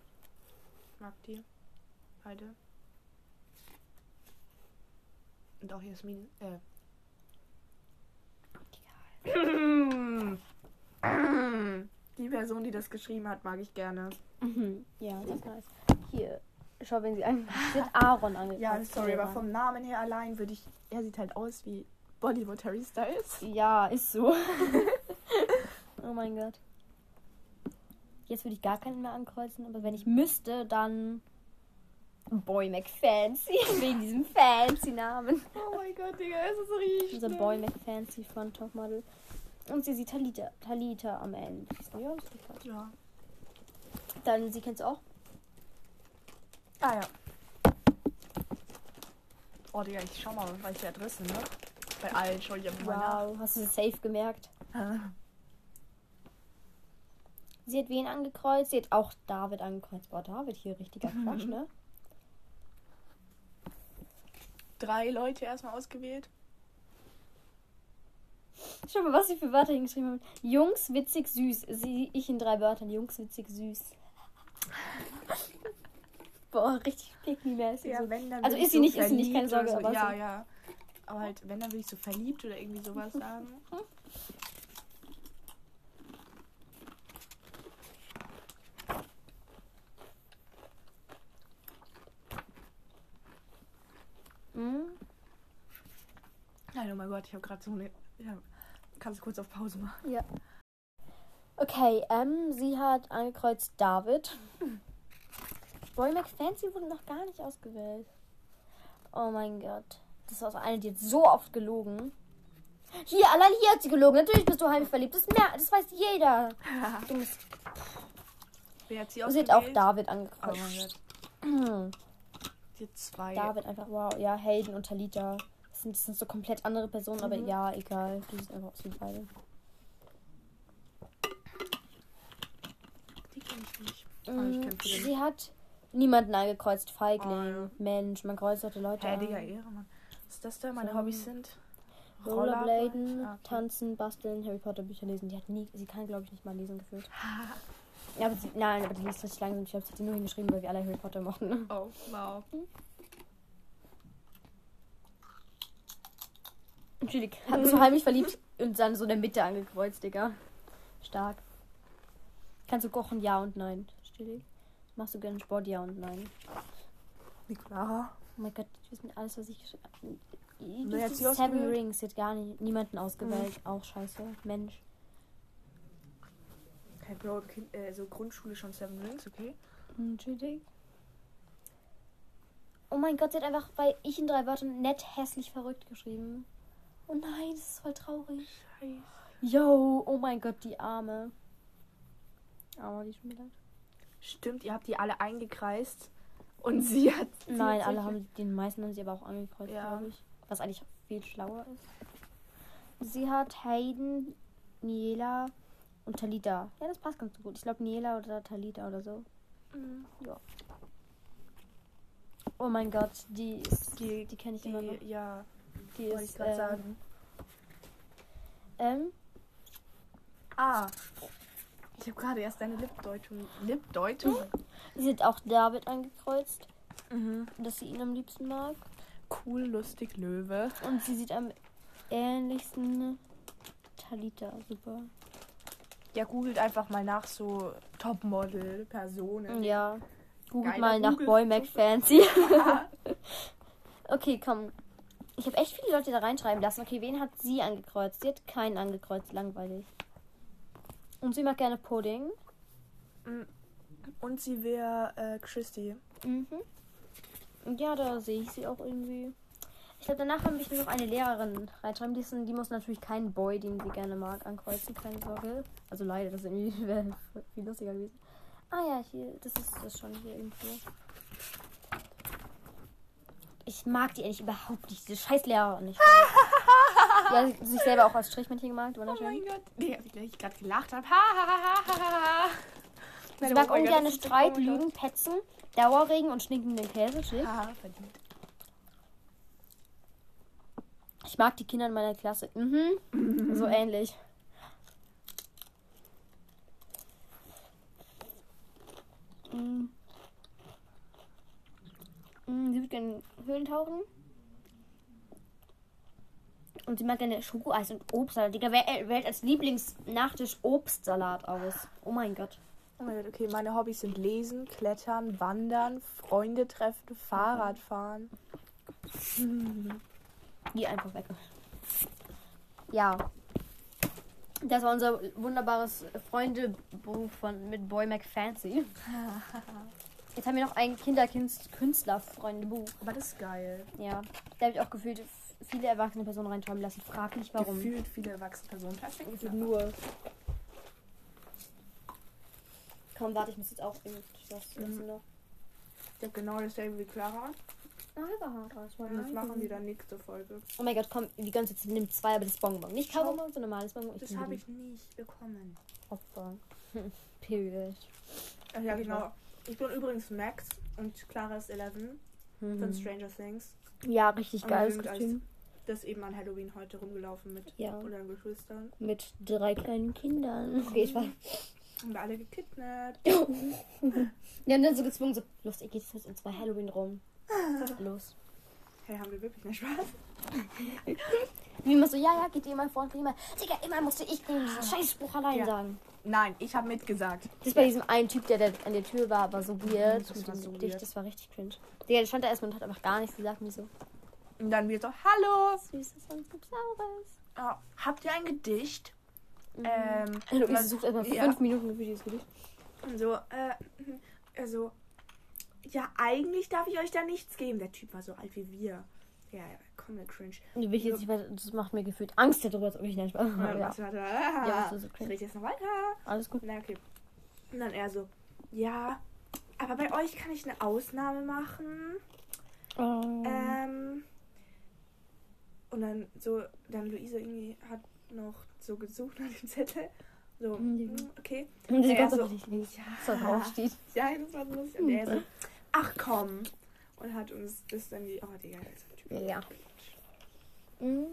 Mag die. Beide. Und auch Jasmin. Äh. Die Person, die das geschrieben hat, mag ich gerne.
Mhm. Ja, das ist nice. Hier, schau, wenn sie. *laughs* Sie hat Aaron angeguckt.
Ja, sorry, aber vom Namen her allein würde ich. Er sieht halt aus wie Bollywood Harry Styles.
Ja, ist so. *laughs* oh mein Gott. Jetzt würde ich gar keinen mehr ankreuzen, aber wenn ich müsste, dann. Boy McFancy. *laughs* Wegen diesem fancy Namen.
Oh mein Gott, Digga, es ist richtig.
Unser Boy McFancy von Topmodel. Und sie sieht Talita, Talita am Ende. Ja, das ist richtig.
Ja.
Dann, sie kennst du auch?
Ah ja. Oh Digga, ich schau mal, welche Adresse, ne? Bei allen ich mal nach.
Wow, hast du das safe gemerkt? Sie hat wen angekreuzt? Sie hat auch David angekreuzt. Boah, David hier richtiger Quatsch, ne?
Drei Leute erstmal ausgewählt.
Schau mal, was sie für Wörter hingeschrieben haben. Jungs, witzig, süß. Sie, ich in drei Wörtern. Jungs, witzig, süß. Boah, richtig pick-me-mäßig. so.
wenn, dann
Also ist sie nicht, ist sie nicht, keine Sorge,
oder
aber
Ja,
so.
ja. Aber halt, wenn, dann will ich so verliebt oder irgendwie sowas *laughs* sagen.
Mhm.
Nein, oh mein Gott, ich habe gerade so eine. Ja, kannst du kurz auf Pause machen?
Ja. Okay, ähm, sie hat angekreuzt David. *laughs* Boy McFancy wurde noch gar nicht ausgewählt. Oh mein Gott. Das ist also eine, die hat so oft gelogen. Hier, allein hier hat sie gelogen. Natürlich bist du heimlich verliebt. Das, mer- das weiß jeder. *laughs* Dummes.
Wer hat sie
Und sie hat auch
ausgewählt?
David
Oh
angekreuzt.
Sie *clears throat* hat zwei.
David einfach, wow. Ja, Hayden und Talita. Das sind, das sind so komplett andere Personen, aber
Mhm.
ja, egal. Die sind einfach aus wie beide.
Die kenne ich nicht. Aber viele
sie hat niemanden angekreuzt. Feigling.
Oh.
Mensch, man kreuzt doch die Leute
Hä,
an.
Digga, Ehre, Mann. Was ist das da? Meine
So.
Hobbys sind?
Rollerbladen,
Ah, okay.
tanzen, basteln, Harry Potter Bücher lesen. Die hat nie, sie kann glaube ich nicht mal lesen gefühlt. *laughs* Ja, aber sie, nein, aber die liest richtig langsam. Ich glaube, sie hat die nur hingeschrieben, weil wir alle Harry Potter mochten.
Oh, wow.
Entschuldigung, *laughs* hat mich so heimlich verliebt und dann so in der Mitte angekreuzt, Digga. Stark. Kannst du kochen? Ja und nein. Stilig. Machst du gerne Sport? Ja und nein.
Nicola.
Oh mein Gott, ich weiß nicht alles, was ich geschrieben habe.
Wer
Seven? Rings, sie hat gar nicht, niemanden ausgewählt. Auch scheiße. Mensch.
Okay, Bro, kind, äh, so Grundschule schon Seven Rings, okay?
Entschuldigung. Oh mein Gott, sie hat einfach bei ich in drei Wörtern nett, hässlich, verrückt geschrieben. Oh nein, das ist voll traurig.
Scheiße.
Yo, oh mein Gott, die Arme. Aber die schon wieder.
Stimmt, ihr habt die alle eingekreist. Und *laughs* sie hat. sie
Nein,
hat
alle haben, den meisten haben sie aber auch angekreuzt,
Ja.
glaube ich. Was eigentlich viel schlauer ist. Sie hat Hayden, Niela und Talita. Ja, das passt ganz gut. Ich glaube Niela oder Talita oder so.
Mhm.
Oh mein Gott, die ist, die, die kenne ich immer noch.
Die, ja,
Die
wollte ich
ist,
gerade
äh,
sagen.
ähm,
Ah. Ich habe gerade erst deine Lipdeutung. Lipdeutung?
sie hat auch David angekreuzt,
Mhm.
dass sie ihn am liebsten mag.
Cool, lustig, Löwe.
Und sie sieht am ähnlichsten Talita. Super.
Ja, googelt einfach mal nach so Topmodel-Personen.
Ja. Googelt
Geiler
mal nach
Google-
Boy McFancy. *laughs* okay, komm. Ich habe echt viele Leute da reinschreiben lassen. Okay, wen hat sie angekreuzt? Sie hat keinen angekreuzt. Langweilig. Und sie mag gerne Pudding.
Und sie wäre äh, Christy.
Mhm. Ja, da sehe ich sie auch irgendwie. Ich glaube, danach habe ich nur noch eine Lehrerin reinschreiben. Die, ist, die muss natürlich keinen Boy, den sie gerne mag, ankreuzen. Keine Sorge. Also leider, das *laughs* wäre viel lustiger gewesen. Ah ja, hier, das ist das schon hier irgendwo. Ich mag die eigentlich überhaupt nicht. Diese scheiß Lehrerin nicht. *laughs* ja, sich selber auch als Strichmännchen gemacht.
Oh mein Gott. Nee, als ich gerade gelacht habe. Ha, ha, ha, ha, ha, ha. Nein,
mag ungern Streit. Lügen, Petzen, Dauerregen und stinkenden Käse. Schick.
Haha, verdient.
Ich mag die Kinder in meiner Klasse. Mhm. *laughs* So ähnlich. Mhm. Mhm, Sie würde gerne Höhlen tauchen. Und sie mag gerne Schokoeis und Obstsalat. Digga, wer äh, wählt als Lieblingsnachtisch Obstsalat aus? Oh mein Gott.
Oh mein Gott, okay, meine Hobbys sind Lesen, Klettern, Wandern, Freunde treffen, Fahrradfahren. *laughs*
Geh einfach weg. Ja. Das war unser wunderbares Freundebuch von mit Boy McFancy. *laughs* Jetzt haben wir noch ein Kinderkünstler-Freundebuch.
Aber das ist geil.
Ja. Da habe ich auch gefühlt viele erwachsene Personen reinschreiben lassen. Frag nicht warum.
Gefühlt viele erwachsene Personen. Perfekt.
Nur. Komm, warte, ich muss jetzt auch irgendwas
Mhm.
noch.
Ich habe genau dasselbe wie Clara.
Ah. Das
das machen wir dann nächste Folge.
Oh mein Gott, komm, die ganze Zeit nimm zwei, aber das Bonbon. Nicht. Kaubonbon, sondern normales Bonbon.
Das
liebe
habe ich nicht bekommen.
Opfer. *laughs* Period.
Ach ja, genau. Ich bin übrigens Max und Clara ist 11 von
Mhm.
Stranger Things.
Ja, richtig
Und
geiles Kostüm.
Das ist eben an Halloween heute rumgelaufen mit
Ja.
unseren Geschwistern.
Mit drei kleinen Kindern. Okay, ich war.
Haben wir alle gekidnappt. *laughs*
Ja, und dann so gezwungen, so, los, ihr geht jetzt in zwei Halloween rum. Los.
Hey, haben wir wirklich einen Spaß?
Wie immer so, ja, ja, geht ihr mal vor und immer. Digga, immer musste ich den Scheißspruch allein
Ja.
sagen.
Nein, ich habe mitgesagt.
Das bei diesem einen Typ, der, der an der Tür war, war so weird.
das
Mit
war so weird.
Das war richtig cringe. Digga, der stand da erstmal und hat einfach gar nichts gesagt. Wieso?
Und dann wird so, hallo.
Süßes und Saures.
Oh, habt ihr ein Gedicht?
Mhm.
Ähm, *laughs*
Luise
und dann-
sucht erstmal
ja.
fünf Minuten für dieses Gedicht.
Und so, äh, *laughs* also, ja, eigentlich darf ich euch da nichts geben. Der Typ war so alt wie wir. Ja, ja, komplett cringe.
Will ich jetzt nicht weiter, das macht mir gefühlt Angst darüber, ob ich nicht Spaß Ja.
was war da?
Ja, das ist so
ich
cringe.
rede jetzt noch weiter.
Alles gut.
Na, okay. Und dann er so, ja, aber bei euch kann ich eine Ausnahme machen.
Oh.
Ähm, und dann so, dann Luise irgendwie hat noch so gesucht nach dem Zettel. So,
Mhm.
hm, okay.
und sie kommt
so,
nicht
ja.
was da drauf steht.
Ja, das war so lustig. Und er so, *laughs* ach komm. Und hat uns das dann die, oh Digga, das ist ein Typ.
Ja. Mhm.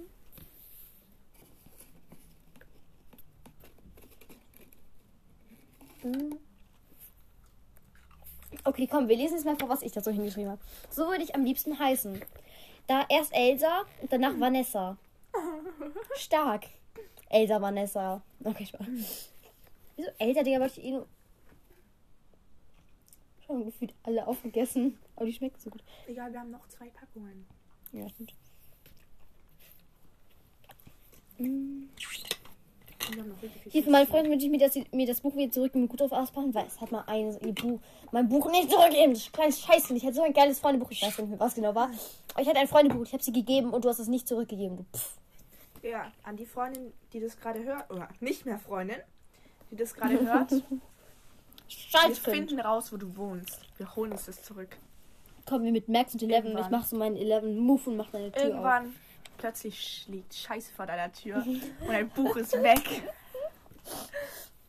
Mhm. Okay, komm, wir lesen jetzt mal vor, was ich dazu hingeschrieben habe. So würde ich am liebsten heißen. Da erst Elsa und danach Vanessa. Stark. Elsa, Vanessa. Okay, Spaß. Wieso Elsa, Digga, wollte ich eh nur. Schon gefühlt alle aufgegessen. Aber die schmecken so gut.
Egal, wir haben noch zwei Packungen.
Ja, stimmt. Mm.
Und wir haben noch richtig viel
Hier für meine Freundin wünsche ich mir, dass sie mir das Buch wieder zurückgeben, gut auf ausbauen, weil es hat mal eines, ihr Buch, mein Buch nicht zurückgegeben. Das kleines Scheiße. Ich hatte so ein geiles Freundebuch. Ich weiß nicht mehr, was genau war. Aber ich hatte ein Freundebuch. Ich habe sie gegeben und du hast es nicht zurückgegeben. Du Pff.
Ja, an die Freundin, die das gerade hört, oder nicht mehr Freundin, die das gerade hört, *laughs* wir
Scheiße.
finden raus, wo du wohnst. Wir holen uns das zurück.
Kommen wir mit Max und Eleven und ich
Irgendwann.
mach so meinen Eleven Move und mach deine Tür auf.
Irgendwann plötzlich liegt Scheiße vor deiner Tür *laughs* und dein Buch ist weg.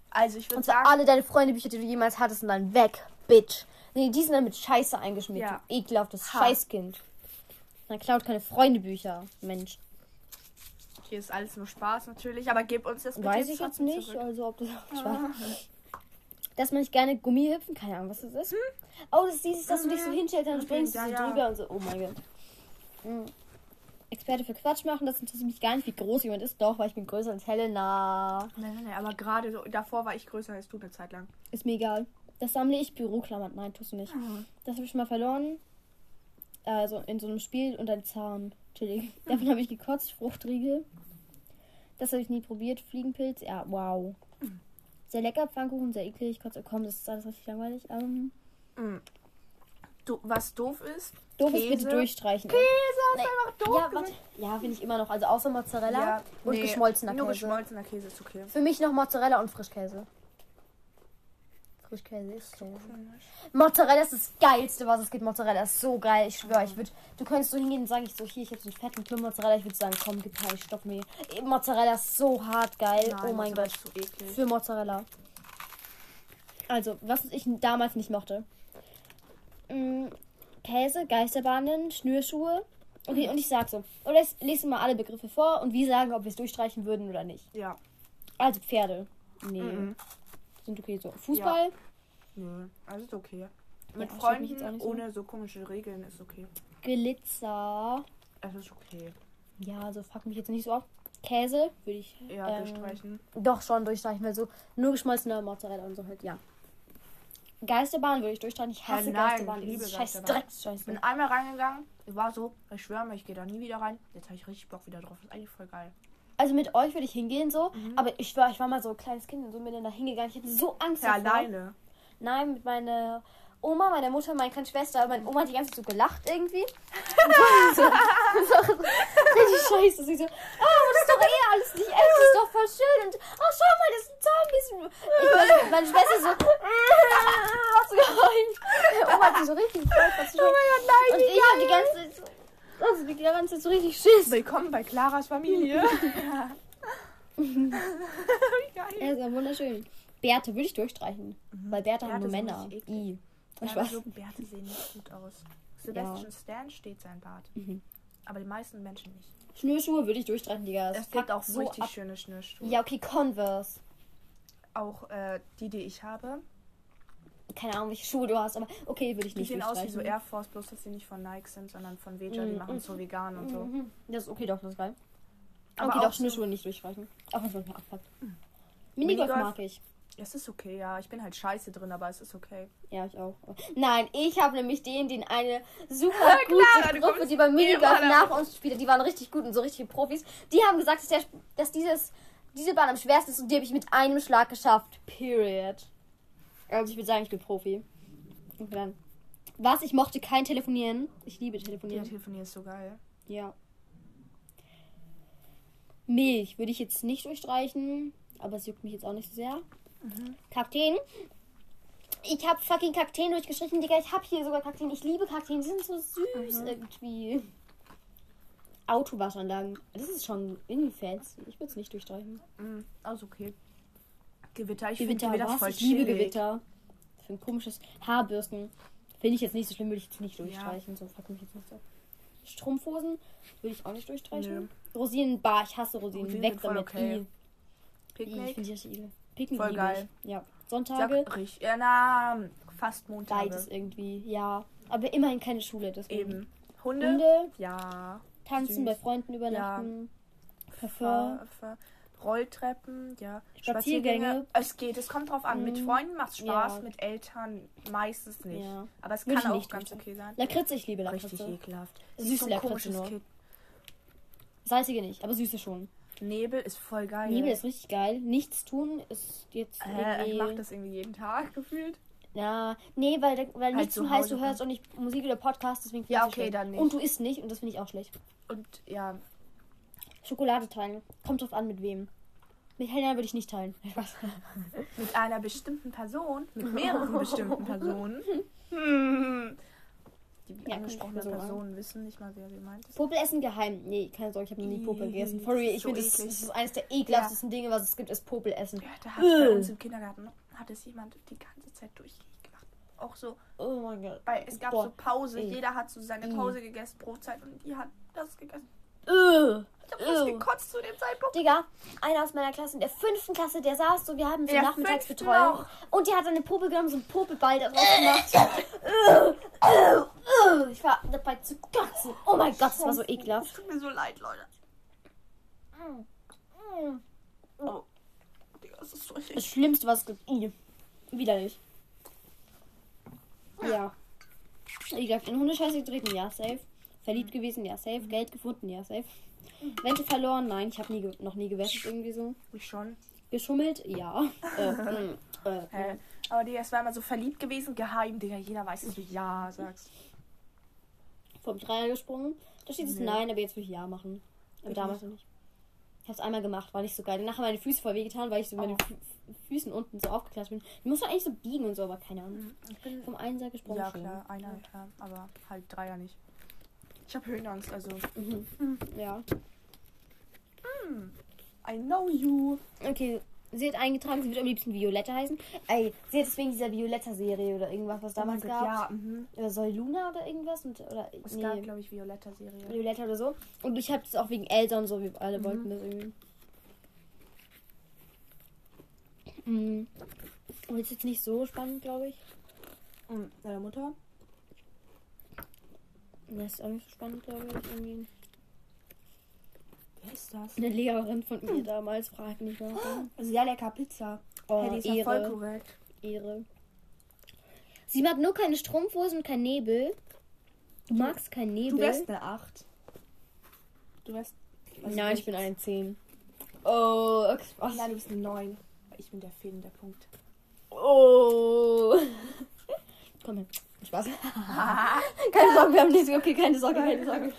Also ich würde sagen,
alle deine Freundebücher, die du jemals hattest, sind dann weg, Bitch. Nee, die sind dann mit Scheiße eingeschmiert.
Ja.
Du ekelhaftes
Ha.
Scheißkind. Man klaut keine Freundebücher, Mensch.
hier ist alles nur Spaß natürlich, aber gib uns das bitte
Weiß ich jetzt nicht,
zurück.
also ob das Dass man nicht gerne Gummi hüpfen, keine Ahnung, was das ist. Oh, das ist dieses, dass du dich so hinstellst, dann
Mhm,
springst du
ja,
so
ja.
drüber und so. Oh mein Gott. Mhm. Experte für Quatsch machen, das interessiert mich gar nicht, wie groß jemand ist. Doch, weil ich bin größer als Helena.
Nein, nein, nein, aber gerade so, davor war ich größer als du eine Zeit lang.
Ist mir egal. Das sammle ich. Büroklammern. Nein, tust du nicht. Das habe ich schon mal verloren. Also in so einem Spiel und ein Zahn. Chillig. Davon habe ich gekotzt. Fruchtriegel. Das habe ich nie probiert. Fliegenpilz. Ja, wow. Sehr lecker. Pfannkuchen, sehr eklig. Kotze, komm, das ist alles richtig langweilig. Ähm,
Du, was doof ist,
doof ist
Käse.
bitte durchstreichen.
Käse ist
Nee.
einfach doof.
Ja, warte. Ja, finde ich immer noch. Also außer Mozzarella
Ja,
und
nee,
geschmolzener
Nur
Käse.
geschmolzener Käse ist okay.
Für mich noch Mozzarella und Frischkäse. Frischkäse ist so. Mozzarella ist das geilste, was es gibt. Mozzarella ist so geil. Ich schwöre, ich würde. Du könntest so hingehen und sagen, ich so, hier, ich habe so einen fetten Klumpen Mozzarella. Ich würde sagen, komm, gib her, ich stopp mir. Mozzarella ist so hart geil.
Nein,
oh mein
Mozzarella
Gott.
ist so eklig.
Für Mozzarella. Also, was ich damals nicht mochte. Mm, Käse, Geisterbahnen, Schnürschuhe. Okay, und ich sag so. Oder ich lese mal alle Begriffe vor und wir sagen, ob wir es durchstreichen würden oder nicht.
Ja.
Also Pferde. Nee.
Mhm.
Sind okay so. Fußball.
Nö, also ist okay. Mit
Ja, jetzt
Freunden
so.
ohne so komische Regeln ist okay.
Glitzer.
Es ist okay.
Ja, also fuck mich jetzt nicht so auf. Käse würde ich.
Ja,
ähm,
durchstreichen.
Doch schon durchstreichen, weil so nur geschmolzener Mozzarella und so halt, ja. Geisterbahn würde ich durchstreichen. Ich hasse
Ja, nein,
Geisterbahn.
ich liebe
scheiß
Geisterbahn.
Drecksscheiße.
bin einmal reingegangen. Ich war so, ich schwöre mir, ich gehe da nie wieder rein. Jetzt habe ich richtig Bock wieder drauf. Das ist eigentlich voll geil.
Also mit euch würde ich hingehen so,
Mhm.
aber ich war, ich war mal so ein kleines Kind und so bin dann da hingegangen. Ich hatte so Angst
Ja,
davor.
alleine.
Nein, mit meiner Oma, meiner Mutter, meiner kleinen Schwester. Meine Oma hat die ganze Zeit so gelacht irgendwie. Und so, so, so, richtig scheiße. Sie so, oh, das ist doch eh alles nicht echt, das ist doch voll schön. Und oh, schau mal, das sind Zombies. Ich, meine, meine Schwester so, hat so geheult. Oma hat so richtig zu
Oh mein Gott, nein,
Und ich hab die ganze Zeit so, also die ganze Zeit so richtig Schiss.
Willkommen bei Claras Familie. Wie *laughs* geil.
Er ist ja wunderschön. Bärte würde ich durchstreichen, weil Bärte haben nur Männer. I.
Ja,
Ich
aber
weiß.
so Bärte sehen nicht gut aus. Sebastian Stan steht sein Bart.
Mhm.
Aber die meisten Menschen nicht.
Schnürschuhe würde ich durchstreichen, Digga.
Es gibt auch
so
richtig
ab.
schöne Schnürschuhe.
Ja, okay, Converse.
Auch äh, die, die ich habe.
keine Ahnung, welche Schuhe du hast, aber okay, würde ich
Die
nicht
sehen aus wie so. Air Force, bloß dass sie nicht von Nike sind, sondern von Veja. Die
Mhm.
machen so vegan und so.
Mhm. Das ist okay, doch, das ist geil.
Aber
okay,
auch
doch,
so-
Schnürschuhe nicht durchstreichen. Auch wenn es manchmal abpackt. Minigolf
Minigolf-
mag ich.
Es ist okay, ja. Ich bin halt scheiße drin, aber es ist okay.
Ja, ich auch. Nein, ich habe nämlich den, den eine super *laughs*
klar,
gute Gruppe, die beim Minigolf nach uns spielt, die waren richtig gut und so richtige Profis. Die haben gesagt, dass, der, dass dieses, diese Bahn am schwersten ist und die habe ich mit einem Schlag geschafft. Period. Also ich würde sagen, ich bin Profi. Und dann. Was? Ich mochte kein Telefonieren. Ich liebe
Ja,
Telefonieren.
Telefonieren ist so geil.
Ja. Milch würde ich jetzt nicht durchstreichen, aber es juckt mich jetzt auch nicht so sehr. Kakteen. Ich habe fucking Kakteen durchgestrichen, Digga. Ich habe hier sogar Kakteen. Ich liebe Kakteen. Die sind so süß irgendwie. Autowaschanlagen. Das ist schon irgendwie fancy. Ich würde es nicht durchstreichen.
Mhm. Also okay. Gewitter. Ich finde
Gewitter,
Gewitter
was?
voll
Ich liebe
chillig.
Gewitter. Für ein komisches Haarbürsten. Finde ich jetzt nicht so schlimm, würde ich jetzt nicht durchstreichen. So fuck mich jetzt nicht so. Strumpfhosen würde ich auch nicht durchstreichen. Rosinen, bah, ich hasse Rosinen.
Rosinen
Weg damit.
okay.
Ich finde die richtig Picknick
Voll geil.
Ich. Ja. Sonntage,
Sag richtig. Ja, na, fast Montage.
beides irgendwie. Ja. Aber immerhin keine Schule, deswegen.
Eben. Hunde?
Hunde,
Ja.
tanzen,
süß.
bei Freunden übernachten. Parfum.
Ver, ver, Rolltreppen, ja.
Spaziergänge.
Es geht, es kommt drauf an. Mit
Mhm.
Freunden macht Spaß,
Ja.
mit Eltern meistens nicht.
Ja.
Aber es
Würde
kann auch
nicht
ganz okay sein.
Lakritze, ich liebe
Richtig
Lakritze.
ekelhaft.
Süße
so
Lakritze nur.
Kind.
Salzige nicht, aber süße schon.
Nebel ist voll geil.
Nebel ist richtig geil. Nichts tun ist jetzt
Hä, ich mach das irgendwie jeden Tag *laughs* gefühlt.
Ja, nee, weil, weil
Halt
nichts
zu
tun heißt, du hörst auch nicht Musik oder Podcast, deswegen
Ja, okay,
schlecht.
dann nicht.
Und du isst nicht und das finde ich auch schlecht.
Und ja,
Schokolade teilen. Kommt drauf an, mit wem. Mit Helena würde ich nicht teilen. *laughs*
Mit einer bestimmten Person, mit *laughs* mehreren bestimmten Personen. Hm. Die
Ja,
angesprochenen Personen wissen nicht mal, wer sie meint.
Popel essen geheim. Nee, keine Sorge, ich habe noch nie Popel gegessen.
ist
ich
so
finde, das, das ist eines der ekelhaftesten Dinge, was es gibt, ist Popel essen.
Ja, da hat bei uns im Kindergarten hat es jemand die ganze Zeit durchgemacht. Auch so,
Oh mein Gott.
weil es gab
Boah.
so Pause, jeder hat so seine. Pause gegessen, Brotzeit und die hat das gegessen.
Ugh.
Ich hab fast
Ugh.
gekotzt zu dem Zeitpunkt.
Digga, einer aus meiner Klasse in der fünften Klasse, der saß so, wir haben so Nachmittagsbetreuung. Und der hat eine Popel genommen, so einen Popelball drauf gemacht. Ugh. ich war dabei zu kotzen. Oh mein Gott, das war so
Es
ekelhaft.
tut mir so leid, Leute. Oh. Digga, das ist so
Das. Schlimmste, was es gibt. I. Widerlich. Ja. Ekelhaft. In Hundescheiße getreten, ja, safe. Verliebt gewesen, ja, safe. Geld gefunden, ja, safe. Wette verloren, nein, ich habe nie, noch nie gewettet irgendwie so.
Ich schon.
Geschummelt, ja. *laughs* äh, mm, äh,
Hä? Aber Digga, es war immer so verliebt gewesen, geheim, Digga. Jeder weiß, dass du ja sagst.
vom Dreier gesprungen. Da steht es
Nee.
nein, aber jetzt würde ich ja machen. Aber
Ich
damals noch nicht. Ich habe es einmal gemacht, war nicht so geil. Danach haben meine Füße voll wehgetan, weil ich so mit
Oh.
den Fü Füßen unten so aufgeklatscht bin. Die muss man eigentlich so biegen und so, aber keine Ahnung.
Ich bin
Vom Einser gesprungen.
Ja,
schon.
klar, einer, klar, aber halt Dreier nicht. Ich habe Höhenangst, also.
Mhm. Ja.
I know you.
Okay, sie hat eingetragen, sie wird am liebsten Violetta heißen. Ey, sie hat es wegen dieser Violetta-Serie oder irgendwas, was damals
Oh mein Gott,
gab.
Ja, mhm.
Oder Soll Luna oder irgendwas? Und, oder,
Es
nee,
gab, glaube ich, Violetta-Serie.
Violetta oder so. Und ich habe es auch wegen Elsa und so, wir alle
Mhm.
wollten das irgendwie. Mhm. Und ist jetzt nicht so spannend, glaube ich.
Und deine Mutter?
Das ist auch nicht so spannend, glaube ich. Irgendwie.
Wer ist das?
Eine Lehrerin von mir damals fragt mich mal.
Sehr lecker Pizza.
Oh,
hey, die ist ja voll
Ehre.
korrekt.
Ehre. Sie mag nur keine Strumpfhosen und kein Nebel. Du magst keinen Nebel.
Du wärst eine 8. Du wärst.
Nein,
nicht.
ich bin eine 10. Oh, okay?
Nein, du bist eine 9. Ich bin der fehlende Punkt.
Oh. *laughs* Komm her. Spaß. *laughs* keine Sorge, wir haben nichts. Okay, keine Sorge, keine Sorge.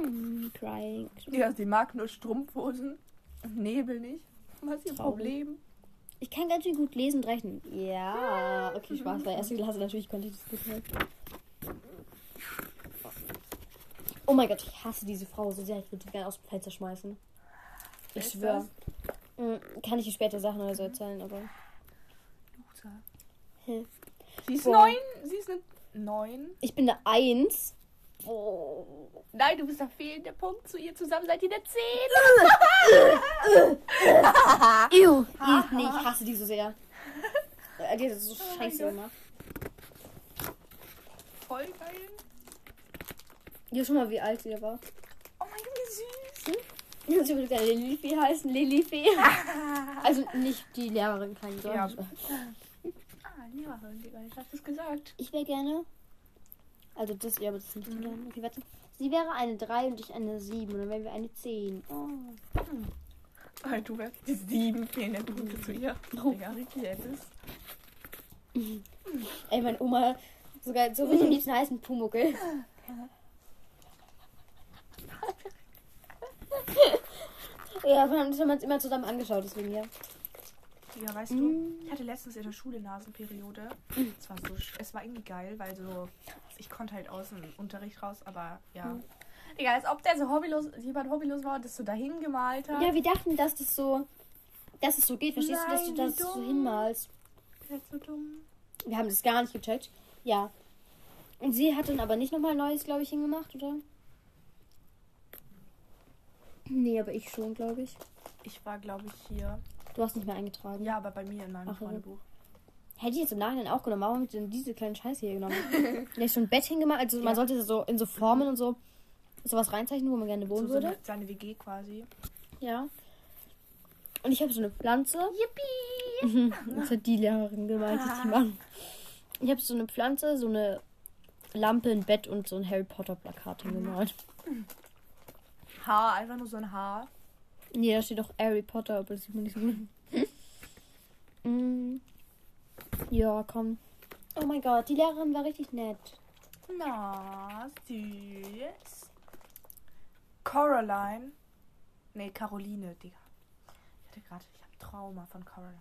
Mm, Crying.
Ja, sie mag nur Strumpfhosen und Nebel nicht. Was ist ihr
Traurig.
Problem?
Ich kann ganz schön gut lesen und rechnen. Ja, okay, Spaß. Bei erster Klasse natürlich konnte ich das gut hören. Oh mein Gott, ich hasse diese Frau so sehr. Ich würde sie gerne aus dem Fenster schmeißen. Ich schwöre. Kann ich dir später Sachen oder so erzählen, aber.
Loser. Sie ist. 9. Sie ist eine 9.
Ich bin eine Eins. Oh.
Nein, du bist der fehlende Punkt. Zu ihr zusammen seid ihr eine 10. *laughs*
Ew. Nee, ich hasse die so sehr. äh, die hat das so
Oh
scheiße gemacht.
Voll geil.
Ja, schon mal, wie alt sie da war.
Oh mein Gott, wie süß. *laughs*
Sie würde gerne Lilifee heißen, Lilifee. *laughs* Also nicht die Lehrerin, keine Sorge.
Ja. Lehrerin, Digga, ich hab das gesagt.
Ich wäre gerne. Also das, ja, aber das die
Mhm.
Okay, warte. Sie wäre eine 3 und ich eine 7. Und dann wären wir eine 10. Oh.
Weil du wärst die sieben fehlende Punkte zu ihr.
Oh.
Digga, richtig ältest.
Ey, meine Oma sogar so wie ich am liebsten heißen Pumuckel. *laughs* ja, wir haben uns immer zusammen angeschaut, deswegen ja.
Ja, weißt du,
Mm.
ich hatte letztens in der Schule Nasenperiode. Es war so, es war irgendwie geil, weil so, ich konnte halt aus dem Unterricht raus, aber ja.
Mhm.
Egal, als ob der so hobbylos, jemand hobbylos war und das so dahin gemalt hat.
Ja, wir dachten, dass das so, dass es so geht. Verstehst du, dass du
Nein,
das so hinmalst?
Ist so dumm.
Wir haben das gar nicht gecheckt. Ja. Und sie hat dann aber nicht nochmal Neues, glaube ich, hingemacht, oder? Nee, aber ich schon, glaube ich.
Ich war, glaube ich, hier.
Du hast nicht mehr eingetragen.
Ja, aber bei mir in meinem
Ach.
Freundebuch.
Hätte ich jetzt im Nachhinein auch genommen. Warum habt ihr denn diese kleinen Scheiße hier genommen? *laughs* Der ist schon ein Bett hingemacht. Also man
Ja.
sollte so in so Formen und so sowas reinzeichnen, wo man gerne
So,
wohnen
so
würde.
eine, seine WG quasi.
Ja. Und ich habe so eine Pflanze.
Yippie!
Das hat die Lehrerin gemeint, die ich *laughs* machen. Ich habe so eine Pflanze, so eine Lampe, ein Bett und so ein Harry Potter Plakat hingemalt.
Haar, einfach nur so ein Haar.
Nee, da steht doch Harry Potter, aber das sieht man nicht so gut. Mm. Ja, komm. Oh mein Gott, die Lehrerin war richtig nett.
Na, süß. Coraline. Nee, Caroline, Digga. Ich hatte gerade, ich habe Trauma von Coraline.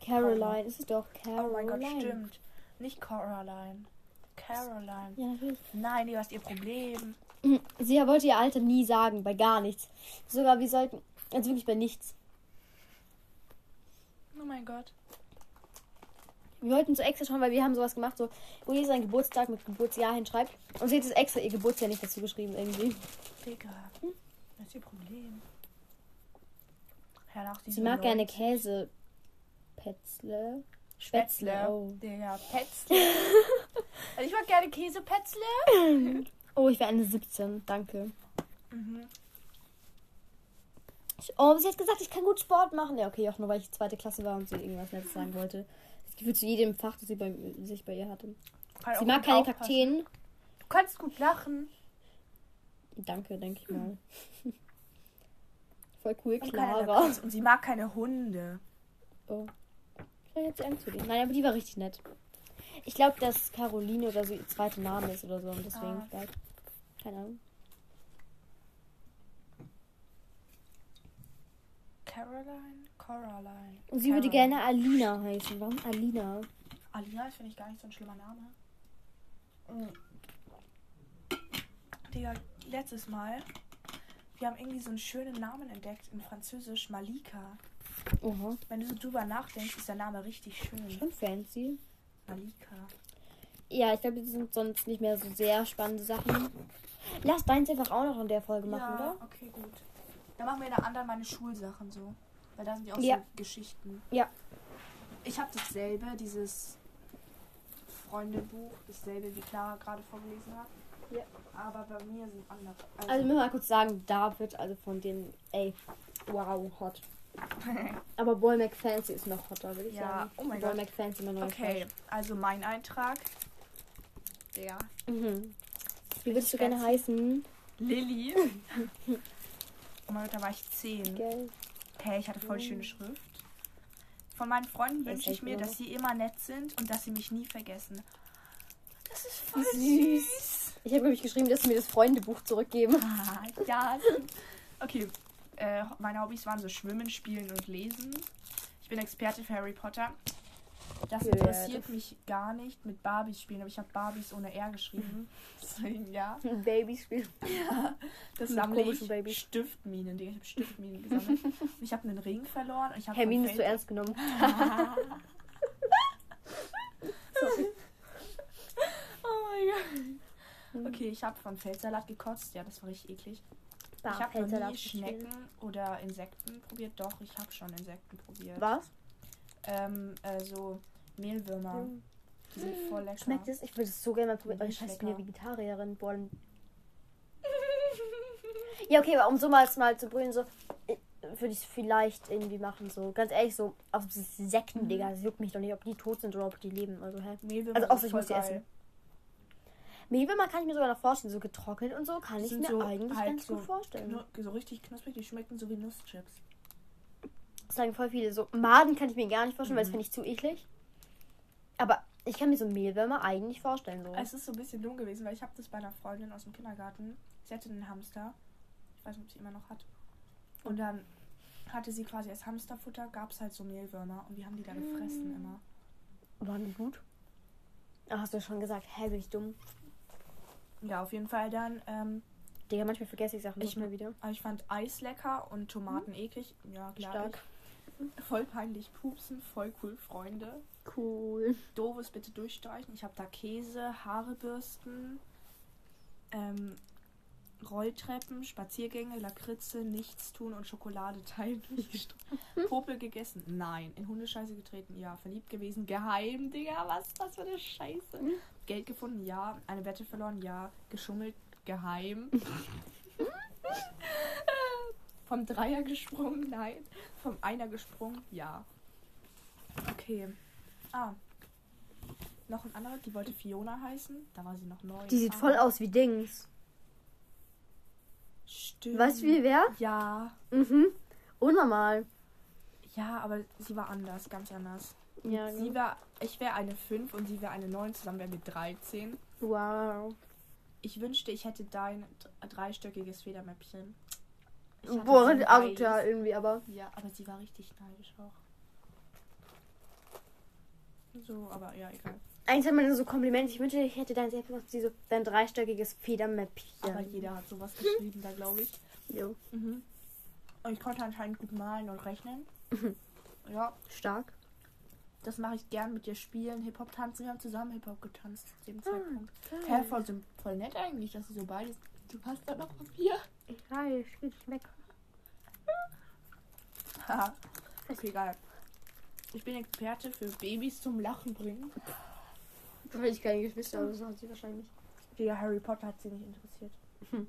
Caroline, ist es doch
Oh
Caroline.
mein Gott, stimmt. Nicht Coraline. Caroline.
Ja, natürlich.
Nein, du hast ihr Problem.
Sie wollte ihr Alter nie sagen, bei gar nichts. Sogar wir sollten, also wirklich bei nichts.
Oh mein Gott.
Wir wollten so extra schauen, weil wir haben sowas gemacht, so, wo jeder seinen Geburtstag mit Geburtsjahr hinschreibt. Und sie hat jetzt extra ihr Geburtsjahr nicht dazu geschrieben, irgendwie.
Digga. Was ist ihr Problem? Ja,
Sie mag gerne
Leute.
Käse. Pätzle. Spätzle. Oh.
Digga, Pätzle. *laughs* also ich mag gerne Käsepätzle. *laughs*
oh, ich wäre eine 17. Danke.
Mhm.
Ich, oh, sie hat gesagt, ich kann gut Sport machen. Ja, okay, auch nur weil ich zweite Klasse war und sie irgendwas Nettes sagen wollte. Das Gefühl zu jedem Fach, das sie bei, sich bei ihr hatte.
Kann
Sie mag keine
aufpassen.
Kakteen.
Du kannst gut lachen.
Danke, denke ich mal. *laughs* Voll cool,
Und,
Clara.
Und sie mag keine Hunde.
Oh. Vielleicht hat sie Angst vor denen. Nein, aber die war richtig nett. Ich glaube, dass Caroline oder so ihr zweiter Name ist oder so und deswegen
Ah.
vielleicht. Keine Ahnung.
Caroline? Coraline.
Und sie würde
Caroline.
gerne Alina heißen. Warum Alina?
Alina ist, finde ich, gar nicht so ein schlimmer Name. Mhm. Digga, letztes Mal. Wir haben irgendwie so einen schönen Namen entdeckt in Französisch. Malika.
Oha.
Wenn du so drüber nachdenkst, ist der Name richtig schön.
Schon fancy.
Malika.
Ja, ich glaube, das sind sonst nicht mehr so sehr spannende Sachen. Lass deins einfach auch noch in der Folge machen, oder?
okay, gut. Dann machen wir in der anderen meine Schulsachen so. Weil da sind ja auch
Ja.
so Geschichten.
Ja.
Ich habe dasselbe, dieses Freundebuch, dasselbe, wie Clara gerade vorgelesen hat.
Ja.
Aber bei mir sind andere.
Also, wir müssen mal kurz sagen, David, also von den, ey, wow, hot. *laughs* Aber Boy McFancy ist noch hotter, würde ich
Ja,
sagen.
oh mein
Boy
Gott.
McFancy, mein neuer
okay, also mein Eintrag. Der.
Mhm. Wie würdest du gerne heißen?
Lilly. *laughs* oh mein Gott, da war ich zehn.
Gell?
Hey, ich hatte voll schöne Schrift. Von meinen Freunden wünsche ich mir,
immer
dass sie immer nett sind und dass sie mich nie vergessen. Das ist voll
Süß.
süß.
Ich habe nämlich geschrieben, dass sie mir das Freundebuch zurückgeben.
Ah, ja. Okay. Äh, meine Hobbys waren so Schwimmen, Spielen und Lesen. Ich bin Experte für Harry Potter. Das
Period.
interessiert mich gar nicht mit Barbies spielen, aber ich habe Barbies ohne R geschrieben. *laughs* Deswegen ja. *laughs*
Ein Babyspiel. *laughs*
Das
Mit
sammle ich.
Babys.
Stiftminen, Digga. Ich habe Stiftminen gesammelt. Ich habe einen Ring verloren. Ich habe
Hermine ist zu ernst genommen.
Oh mein Gott. Okay, ich habe von Feldsalat gekotzt. Ja, das war richtig eklig. ich habe noch nie Schnecken oder Insekten probiert. Doch, ich habe schon Insekten probiert.
Was?
Ähm, äh, so Mehlwürmer. Die sind voll lecker.
Schmeckt es? Ich würde es so gerne mal probieren. Scheiße, ich bin ja. Vegetarierin. Boah, *laughs* Ja, okay, aber um so mal, mal zu brühen, so äh, würde ich es vielleicht irgendwie machen. So ganz ehrlich, so auf Sekten,
Mhm.
Digga. Es juckt mich doch nicht, ob die tot sind oder ob die leben. Also, hä?
Mehlwürmer
Also, außer ich muss die
geil.
essen. Mehlwürmer kann ich mir sogar noch vorstellen. So getrocknet und so kann ich mir
so
eigentlich
halt
ganz
so
gut vorstellen.
So richtig knusprig, die schmecken so wie Nusschips.
Das sagen voll viele. So Maden kann ich mir gar nicht vorstellen, weil das
Mhm.
finde ich zu eklig. Aber ich kann mir so Mehlwürmer eigentlich vorstellen. So.
Es ist so ein bisschen dumm gewesen, weil ich habe das bei einer Freundin aus dem Kindergarten. Sie hatte einen Hamster. Ich weiß nicht, ob sie immer noch hat. Und dann hatte sie quasi als Hamsterfutter, gab es halt so Mehlwürmer. Und wir haben die da gefressen immer.
Waren die gut? Ah, hast du schon gesagt. Hä, bin ich dumm.
Ja, auf jeden Fall dann. Ähm,
Digga, manchmal vergesse ich Sachen
Ich-
nicht mehr wieder.
aber ich fand Eis lecker und Tomaten eklig. Ja, klar.
Stark.
Ich. Voll peinlich pupsen, voll cool, Freunde.
Cool.
Doofes bitte durchstreichen. Ich habe da Käse, Haarebürsten, ähm, Rolltreppen, Spaziergänge, Lakritze, Nichtstun und Schokolade teilen durchgestrichen. *laughs* Popel gegessen? Nein. In Hundescheiße getreten? Ja. Verliebt gewesen? Geheim, Digga. Was das für eine Scheiße? Geld gefunden? Ja. Eine Wette verloren? Ja. Geschummelt? Geheim. *laughs* Vom Dreier gesprungen? Nein. Vom Einer gesprungen? Ja. Okay. Ah. Noch ein anderer, die wollte Fiona heißen. Da war sie noch neu.
Die sieht
Ah,
voll aus wie Dings.
Stimmt.
Weißt du, wie wer?
Ja.
Mhm. Unnormal.
Ja, aber sie war anders, ganz anders.
Ja,
Sie war, ich wäre eine 5 und sie wäre eine 9, zusammen wären wir 13.
Wow.
Ich wünschte, ich hätte dein dreistöckiges Federmäppchen.
Boah, asozial
weiß.
irgendwie, aber.
Ja, aber sie war richtig neidisch auch. So, aber ja, egal.
Eigentlich hat man so Komplimente. Ich wünschte, ich hätte dein selbst so dein dreistöckiges Federmäppchen.
Aber jeder hat sowas *laughs* geschrieben da, glaube ich.
Jo.
Mhm. Und ich konnte anscheinend gut malen und rechnen.
Mhm.
Ja,
Stark.
das mache ich gern mit dir spielen. Hip-Hop tanzen. Wir haben zusammen Hip-Hop getanzt zu dem
Ah,
Zeitpunkt. Hä, voll, voll nett eigentlich, dass du so beides. Du hast da noch Papier.
Ich weiß, ich weg.
Haha. okay, geil. Ich bin Experte für Babys zum Lachen bringen.
Da will ich keine Geschwister, aber das hat sie wahrscheinlich.
Ja, Harry Potter hat sie nicht interessiert.
Hm.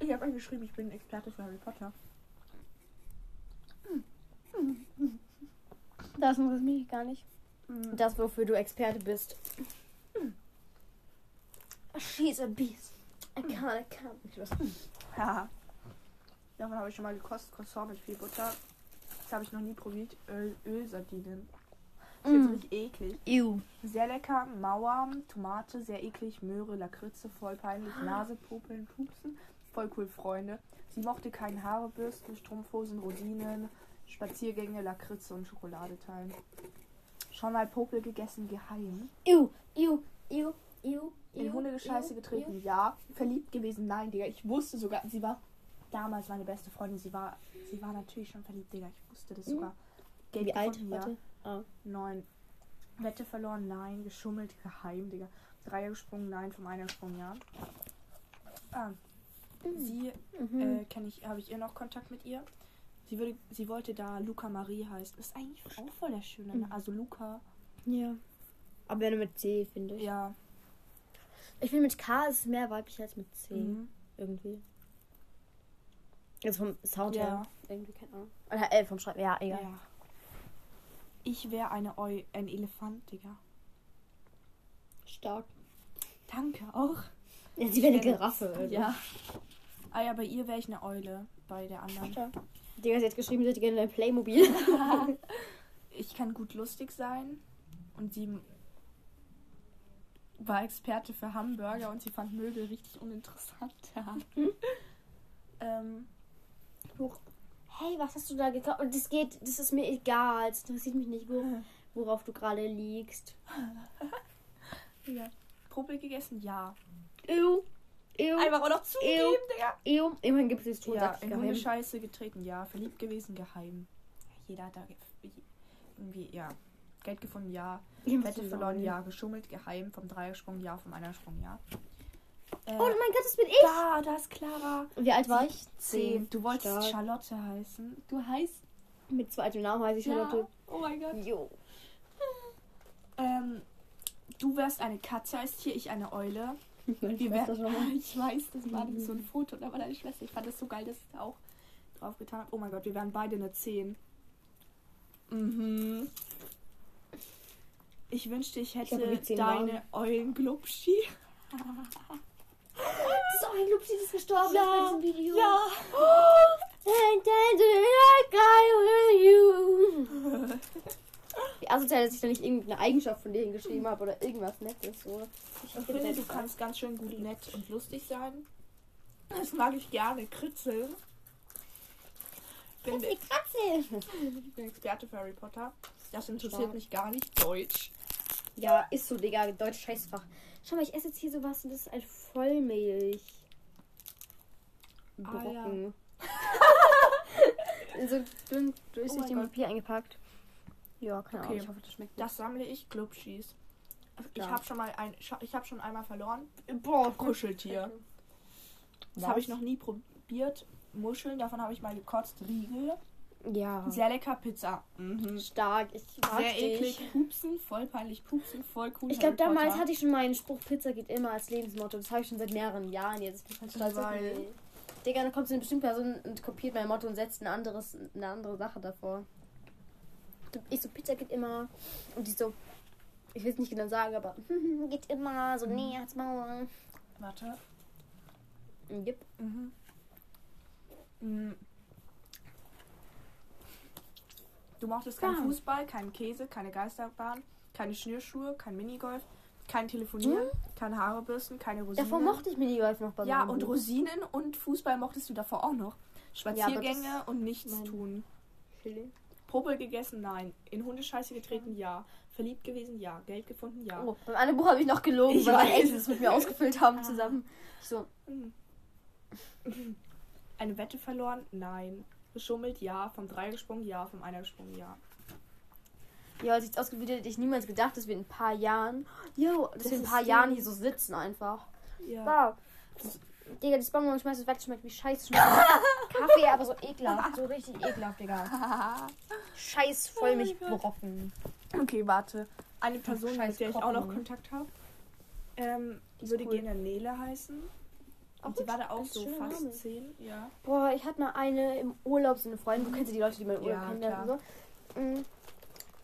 Ich habe geschrieben, ich bin Experte für Harry Potter.
Das muss mich gar nicht. Das, wofür du Experte bist. She's a beast. I can't. Ich weiß.
Haha. Davon habe ich schon mal gekostet. Croissant mit viel Butter. Das habe ich noch nie probiert. Öl, Ölsardinen. Das ist
Mm.
richtig eklig.
Ew.
Sehr lecker. Mauer, Tomate, sehr eklig. Möhre, Lakritze, voll peinlich. Nase, Popeln, Pupsen. Voll cool, Freunde. Sie mochte keine Haarebürsten, Strumpfhosen, Rosinen, Spaziergänge, Lakritze und Schokolade teilen. Schon mal Popel gegessen, geheim.
Ew, ew, ew, ew.
In
ew,
Hundegescheiße getreten, ja. Verliebt gewesen, nein, Digga. Ich wusste sogar, sie war damals meine beste Freundin. Sie war, sie war natürlich schon verliebt, Digga. Ich wusste das
Mhm.
sogar. Geld
Wie alt? Warte. Ah.
Neun. Wette verloren, nein. Geschummelt, geheim, Digga. Dreier gesprungen, nein. Vom Einer gesprungen, ja. Ah. Sie
Mhm.
äh, kenne ich, habe ich ihr noch Kontakt mit ihr. Sie würde, sie wollte da Luca Marie heißt. Ist eigentlich auch voll der schöne.
Mhm.
Also Luca.
Ja. Aber wenn mit C, finde ich.
Ja.
Ich finde, mit K ist es mehr weiblich als mit C.
Mhm.
Irgendwie. Also vom Sound
Ja.
her. Irgendwie, keine Ahnung. Oder, äh, vom Schreiben. Ja, egal.
ja. Ich wäre eine Eu ein Elefant, Digga.
Stark.
Danke auch.
Ja, sie wäre eine
Ja,
Giraffe. Also.
Ja. Ah ja, bei ihr wäre ich eine Eule. Bei der anderen.
Stark. Digga, sie hat geschrieben, sie hätte gerne ein Playmobil. *laughs*
Ich kann gut lustig sein. Und sie war Experte für Hamburger und sie fand Möbel richtig uninteressant. Ja. ähm,
hey, was hast du da gekauft? Und das geht, das ist mir egal. Es interessiert mich nicht, wo, *laughs* worauf du gerade liegst. *laughs*
ja. Popel gegessen? Ja.
Ew. Ew.
Einfach auch noch zugeben, Digga.
Ew. Immerhin gibt es jetzt
Ja, in
geheim.
Hundescheiße getreten, ja. Verliebt gewesen, geheim. Jeder hat da ge- irgendwie, ja. Geld gefunden, ja. Wette verloren, ja. Geschummelt, geheim. Vom Dreiersprung, ja. Vom Einersprung, ja. Äh,
Oh mein Gott, das bin ich.
da, da ist Clara.
Wie alt war ich?
Zehn. Du wolltest
Stark.
Charlotte heißen. Du heißt
Mit zweitem Namen heiße ich
ja.
Charlotte.
Oh mein Gott.
Jo.
Du wärst eine Katze als Tier, ich eine Eule. *laughs* Wir
mal. *laughs*
ich weiß, das war so ein Foto, da war deine Schwester. Ich fand das so geil, dass ich da auch drauf getan habe. Oh mein Gott, wir wären beide eine 10. Mhm. Ich wünschte, ich hätte
10
deine Eulenglubschi.
Das das ist gestorben
Ja,
bei diesem Video.
Ja.
Wie *laughs* asozial, dass ich da nicht irgendeine Eigenschaft von dir hingeschrieben habe oder irgendwas Nettes. So.
Ich finde, du kannst ganz schön gut nett und lustig sein. Das mag ich gerne. Kritzeln. Bin,
Die Katze.
ich bin Experte für Harry Potter. Das interessiert
Stark.
mich gar nicht. Deutsch.
Ja, ist so, Digga. Deutsch Scheißfach. Schau mal, ich esse jetzt hier sowas und das ist ein Vollmilch.
Ah, ja.
Brocken. *laughs* so dünn durch
Oh
dem. Papier eingepackt. Ja, keine Ahnung.
Okay.
Ich hoffe, das schmeckt.
Das sammle ich. Glubschis. Ich
Ja.
habe schon mal ein, ich habe schon einmal verloren.
Boah,
Kuscheltier. Das habe ich noch nie probiert. Muscheln, davon habe ich mal gekotzt. Riegel.
Ja.
Sehr lecker Pizza. Mhm.
stark. Ich mag
Sehr
dich.
eklig. Pupsen, voll peinlich. Pupsen, voll cool.
Ich glaube, damals hatte ich schon meinen Spruch, Pizza geht immer als Lebensmotto. Das habe ich schon seit mehreren Jahren jetzt. Ich bin stolz auf mich. Digga, dann kommt so eine bestimmte Person und kopiert mein Motto und setzt ein anderes, eine andere Sache davor. Ich so, Pizza geht immer. Und die so, ich will es nicht genau sagen, aber *laughs* geht immer. So, nee, als Mauer.
Warte.
Yep.
Mhm. Mhm. Du mochtest keinen
Ja.
Fußball, keinen Käse, keine Geisterbahn, keine Schnürschuhe, kein Minigolf, kein Telefonieren, keine Haarebürsten, keine Rosinen.
Davor mochte ich Minigolf noch bei
Ja, und
Buch.
Rosinen und Fußball mochtest du davor auch noch. Spaziergänge
das-
und nichts
Nein.
tun.
Chili.
Popel gegessen, nein. In Hundescheiße getreten, ja. Verliebt gewesen, ja. Geld gefunden, ja.
Oh, beim anderen Buch habe ich noch gelogen,
Ich
weil meine
weiß.
Eltern es mit mir ausgefüllt haben zusammen. Ich so,
Hm. Eine Wette verloren? Nein. Geschummelt? Ja. Vom Dreier gesprungen? Ja. Vom Einer gesprungen? Ja.
Ja, ich es ausgebildet hätte ich niemals gedacht, dass wir in ein paar Jahren, jo, dass
Das
wir in ein paar Jahren hier so sitzen einfach.
Ja.
Wow. Das, Digga, das Bonbon schmeißt es weg, schmeckt wie Scheiß. Wie *laughs* Kaffee, aber so ekelhaft. So richtig ekelhaft, Digga. *laughs* Scheiß Vollmilchbrocken.
okay, warte. Eine Person,
Scheiß
mit der ich auch noch. Kontakt habe, ähm, würde
cool.
gerne Nele heißen. Und sie
gut.
war da auch so fast
Name.
zehn. Ja.
Boah, ich hatte mal eine im Urlaub, so eine Freundin. Du kennst ja die Leute, die mal im Urlaub
Ja,
kennenlernen und so. Mm,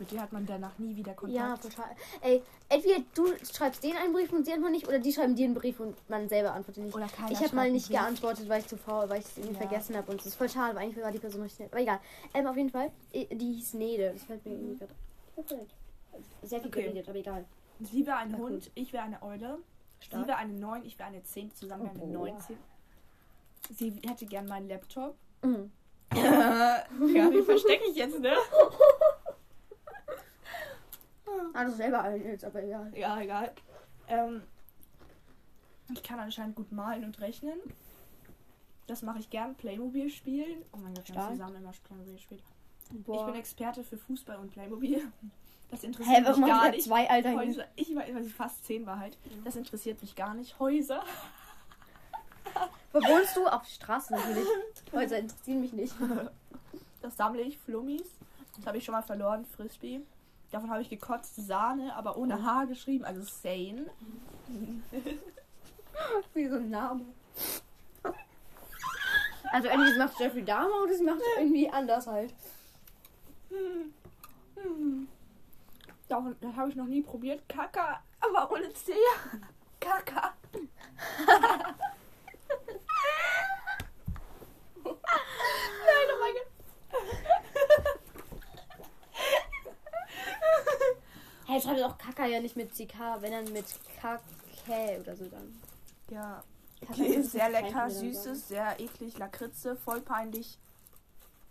Mit der hat man danach nie wieder Kontakt.
Ja, total. Ey, entweder du schreibst denen einen Brief und sie antworten nicht, oder die schreiben dir einen Brief und man selber antwortet nicht.
Oder keiner
Ich habe mal nicht geantwortet, weil ich zu faul, weil ich es irgendwie
Ja.
vergessen habe und es ist voll schade, weil eigentlich war die Person richtig nett. Aber egal. Ähm, auf jeden Fall, die hieß Nede. Das fällt mir irgendwie gerade. Sehr viel
Okay.
geredet, aber egal.
Sie wäre ein
Ja,
Hund, ich wäre eine Eule.
Stark.
Sie wäre eine 9, ich wäre eine 10, zusammen wären wir
boah.
19. Sie hätte gern meinen Laptop.
Mhm. *laughs*
ja, den verstecke ich jetzt, ne? *laughs*
Also selber allen jetzt, aber egal.
Ja, egal. Ähm, ich kann anscheinend gut malen und rechnen. Das mache ich gern. Playmobil spielen. Oh mein Gott, wir haben zusammen immer Playmobil gespielt. Ich bin Experte für Fußball und Playmobil. Das interessiert
Hä,
mich gar nicht.
zwei Alter?
Häuser. Ich weil ich fast 10 war halt. Das interessiert mich gar nicht. Häuser. *laughs*
Wo wohnst du? Auf der Straße natürlich. Häuser interessieren mich nicht. *laughs*
Das sammle ich. Flummis. Das habe ich schon mal verloren. Frisbee. Davon habe ich gekotzt. Sahne, aber ohne H geschrieben. Also Sane. *laughs*
Wie so ein Name. Also entweder sie macht Jeffrey Dahmer oder sie macht es irgendwie anders halt.
Davon, das habe ich noch nie probiert. Kaka, aber ohne C. Kaka. Nein, oh mein Gott.
Hey, schreibt auch Kaka ja nicht mit CK, wenn dann mit KK oder so dann.
Ja,
Kaka
okay,
ist
sehr lecker, süßes, sehr eklig, Lakritze, voll peinlich.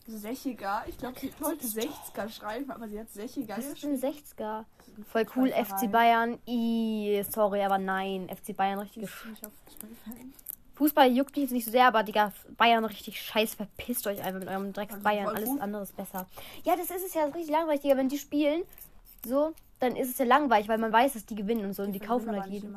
Sächiger. Ich glaube, sie wollte 60er schreiben, aber sie hat Sächiger
Was ist denn 60er? Voll cool, FC Bayern. I, sorry, aber nein. FC Bayern richtig
Fußball-Fan.
Fußball juckt mich jetzt nicht so sehr, aber Digga, Bayern richtig scheiß. Verpisst euch einfach mit eurem Drecks
Also
Bayern. Alles andere ist besser. Ja, das ist es ja richtig langweilig, Digga. Wenn die spielen, so, dann ist es ja langweilig, weil man weiß, dass die gewinnen und so. Und die, kaufen halt jeden.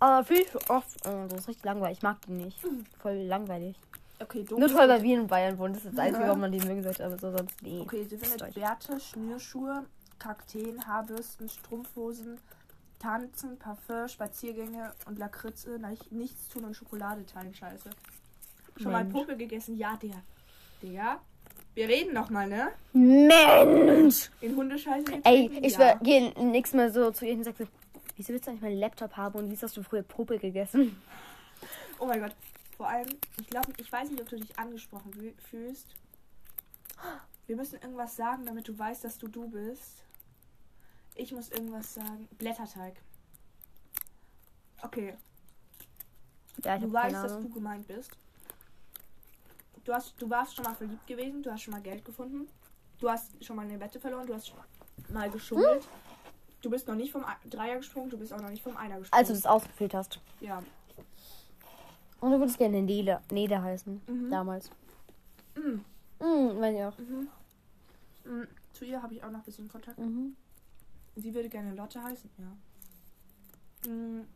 Aber viel zu oft. äh, Das ist richtig langweilig. Ich mag die nicht. *clears throat* Voll langweilig.
Okay,
Nur
Dokus-
toll, weil wir in Bayern wohnen. Das ist das Einzige, warum man die mögen sollte. Aber so sonst nee.
Okay, sie findet. Bärte, Schnürschuhe, Kakteen, Haarbürsten, Strumpfhosen, Tanzen, Parfum, Spaziergänge und Lakritze, nicht- nichts tun und Schokolade teilen. Scheiße. Schon mal
Mensch.
Popel gegessen? Ja, Digga. Digga. Wir reden noch mal, ne?
Mensch!
In Hundescheiße
Ey, ich
ja.
gehe nächstes Mal so zu ihr und sag so, wieso willst du eigentlich meinen Laptop haben und wieso hast du früher Popel gegessen?
Oh mein Gott. Vor allem, ich glaube, ich weiß nicht, ob du dich angesprochen fühlst. Wir müssen irgendwas sagen, damit du weißt, dass du du bist. Ich muss irgendwas sagen. Blätterteig. Okay,
Ja,
du weißt, dass du gemeint bist. Du, hast, du warst schon mal verliebt gewesen, du hast schon mal Geld gefunden. Du hast schon mal eine Wette verloren, du hast schon mal geschummelt.
Hm?
Du bist noch nicht vom Ei- Dreier gesprungen, du bist auch noch nicht vom Einer gesprungen.
Als du das ausgefüllt hast.
ja.
Und du würdest gerne Nele, Nede heißen.
Mhm.
Damals.
Mhm.
Mhm, weiß ich auch.
Mhm. Mhm. Zu ihr habe ich auch noch ein bisschen Kontakt.
Mhm.
Sie würde gerne Lotte heißen, ja. Mhm.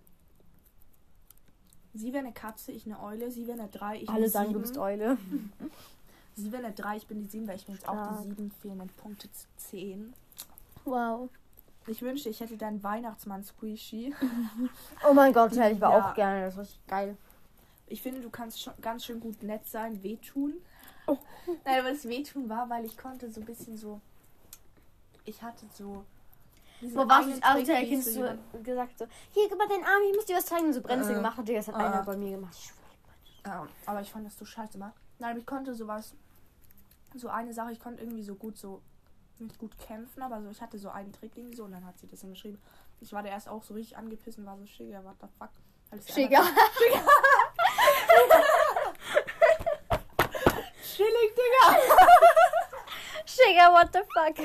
Sie wäre eine Katze, ich eine Eule. Sie wäre eine 3, ich
Alle sagen, du
sieben.
bist Eule. *laughs*
Sie wäre eine 3, ich bin die 7, weil ich bin jetzt auch die 7, fehlenden Punkte zu 10.
Wow.
Ich wünschte, ich hätte deinen Weihnachtsmann Squishy. *laughs*
Oh mein Gott, ich aber
Ja.
auch gerne. Das ist geil.
Ich finde, du kannst schon ganz schön gut nett sein, wehtun.
Oh. *laughs*
Nein, aber das Wehtun war, weil ich konnte so ein bisschen so. Ich hatte so.
Wo warst du?
Ich
Kind
so
gesagt so, hier, gib mal deinen Arm, ich muss dir was zeigen. Und so Bremse
Äh.
gemacht hat. Das hat
Äh.
einer bei mir gemacht. Ich.
Ja, aber ich fand das so scheiße mal. Nein, aber ich konnte sowas. So eine Sache, ich konnte irgendwie so gut so. Nicht gut kämpfen, aber so, ich hatte so einen Trick irgendwie so und dann hat sie das dann geschrieben. Ich war da erst auch so richtig angepisst und war so, Schigger, what the fuck. Sie
Schigger. *laughs*
einfach- Chillig, Digga!
Schigger, what the fuck?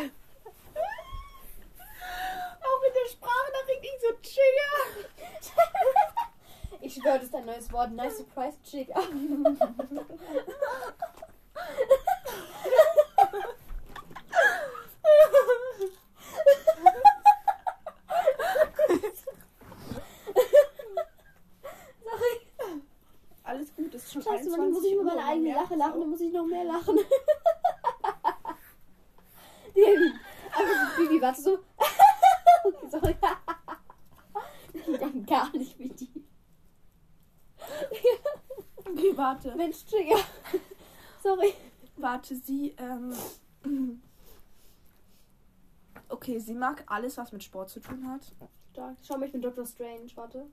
Auch in der Sprachnachricht ich so Chigger! *laughs*
Ich schwöre, das ist ein neues Wort. Nice surprise, Schigger. Sorry.
Alles gut, ist schon
Scheiße,
21
Mann, muss ich über meine eigene Lache lachen, dann muss ich noch mehr lachen. *laughs* Baby. Aber so, Bibi, warte so. *laughs* Okay, Sorry. Ich denke gar nicht wie die.
Okay, warte.
Mensch, Trigger. Sorry.
Warte, sie, ähm. Okay, sie mag alles, was mit Sport zu tun hat.
Stark. Schau mal, ich bin Dr. Strange, warte.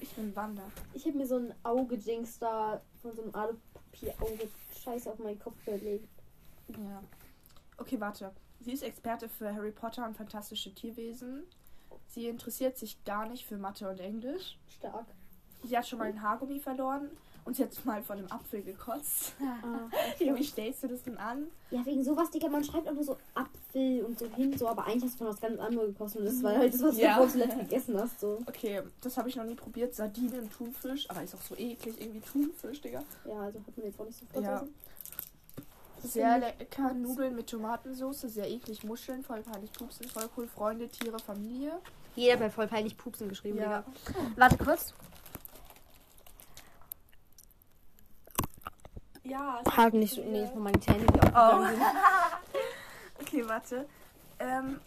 Ich bin Wanda.
Ich habe mir so ein Auge-Dings da von so einem Alupapier-Auge Scheiße auf meinen Kopf gelegt.
Ja. Okay, warte. Sie ist Experte für Harry Potter und fantastische Tierwesen. Sie interessiert sich gar nicht für Mathe und Englisch.
Stark.
Sie hat schon mal ein Haargummi verloren und hat mal von einem Apfel gekotzt.
Ah. *laughs*
Wie stellst du das denn an?
Ja, wegen sowas, Digga, man schreibt immer so Apfel und so hin, so, aber eigentlich hast du von was ganz anderes gekostet. Und das war halt das, was
Ja.
du zuletzt gegessen hast, so.
Okay, das habe ich noch nie probiert. Sardinen und Thunfisch. Aber ist auch so eklig, irgendwie Thunfisch, Digga.
Ja, also hat man jetzt auch nicht so
Ja.
vergessen.
Sehr lecker. Nudeln mit Tomatensauce. Sehr eklig. Muscheln. Voll peinlich. Pupsen. Voll cool. Freunde, Tiere, Familie.
Jeder bei voll peinlich Pupsen geschrieben,
Ja.
Digga. Warte kurz.
Ja.
Haken nicht so, nee, von meinen Zähnen, die aufgegangen *laughs*
Okay, warte. Ähm,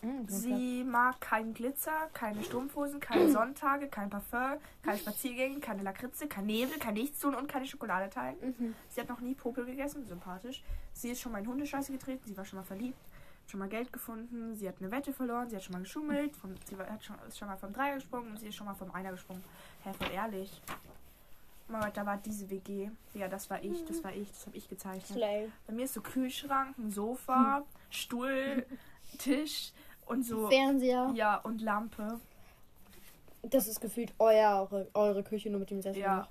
sind.
sie mag keinen Glitzer, keine Strumpfhosen, keine *clears throat* Sonntage, kein Parfum, keine Spaziergänge, keine Lakritze, kein Nebel, kein Nichtstun und keine Schokolade teilen.
Mhm.
Sie hat noch nie Popel gegessen, sympathisch. Sie ist schon mal in Hundescheiße getreten, sie war schon mal verliebt, schon mal Geld gefunden, sie hat eine Wette verloren, sie hat schon mal geschummelt, vom, sie war, hat schon, ist schon mal vom Dreier gesprungen und sie ist schon mal vom Einer gesprungen. Hä, voll ehrlich. Mama, da war diese WG. Ja, das war ich, das war ich, das habe ich gezeichnet.
Slay.
Bei mir ist so Kühlschrank, ein Sofa, Stuhl, *laughs* Tisch und so.
Fernseher.
Ja, und Lampe.
Das ist gefühlt eure, eure Küche nur mit dem Sessel.
Ja.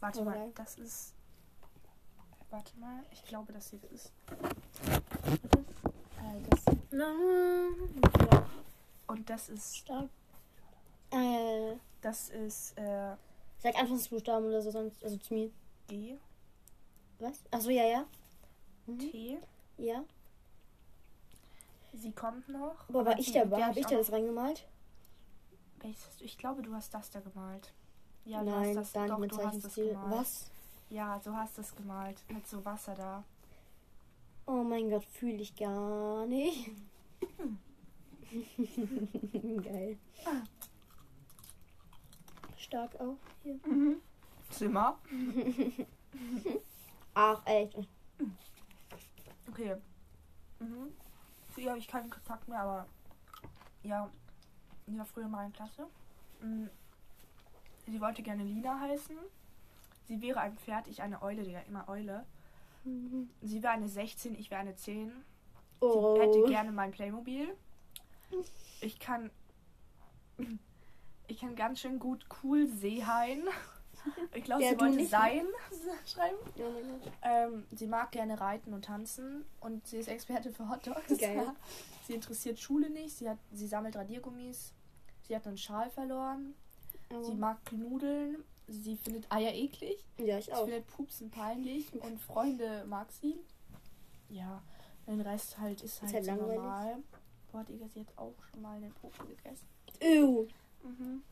Warte
Okay.
mal, das ist. Warte mal, ich glaube, dass hier das ist. Äh, das, und das ist.
Stark. Äh,
Das ist äh,
sag Anfangsbuchstaben oder so sonst, also zu mir.
G,
Was? Achso, ja, ja. Mhm.
T.
Ja.
Sie kommt noch.
Aber war ich dabei? Habe ich da das reingemalt?
Ich glaube, du hast das da gemalt. Ja,
Nein,
du hast das,
dann
doch,
mit
du hast das gemalt.
Was?
Ja, du hast das gemalt. Mit so Wasser da.
Oh mein Gott, fühle ich gar nicht. *laughs* *laughs* Geil. *laughs* Stark auch hier.
Zimmer. *laughs*
Ach, echt.
Okay. Mhm. Zu ihr habe ich keinen Kontakt mehr, aber ja, sie war früher in meiner Klasse. Mhm. Sie wollte gerne Lina heißen. Sie wäre ein Pferd, ich eine Eule, Digga, immer Eule. Sie wäre eine 16, ich wäre eine 10.
Oh.
Sie hätte gerne mein Playmobil. Ich kann. *laughs* Ich kann ganz schön gut cool Seehain. Ich glaube,
Ja,
sie wollte sein *laughs* schreiben.
Gott.
Ähm, sie mag gerne reiten und tanzen und sie ist Experte für Hotdogs.
Geil. *laughs*
Sie interessiert Schule nicht. Sie, hat, sie sammelt Radiergummis. Sie hat einen Schal verloren. Sie
Oh.
mag Nudeln. Sie findet Eier eklig.
Ja, ich
Sie
auch.
findet Pupsen peinlich. Und Freunde mag sie. Ja, den Rest halt ist halt,
halt
normal. Boah, Digga, sie hat auch schon mal einen Puppen gegessen.
Ew.
Mhm.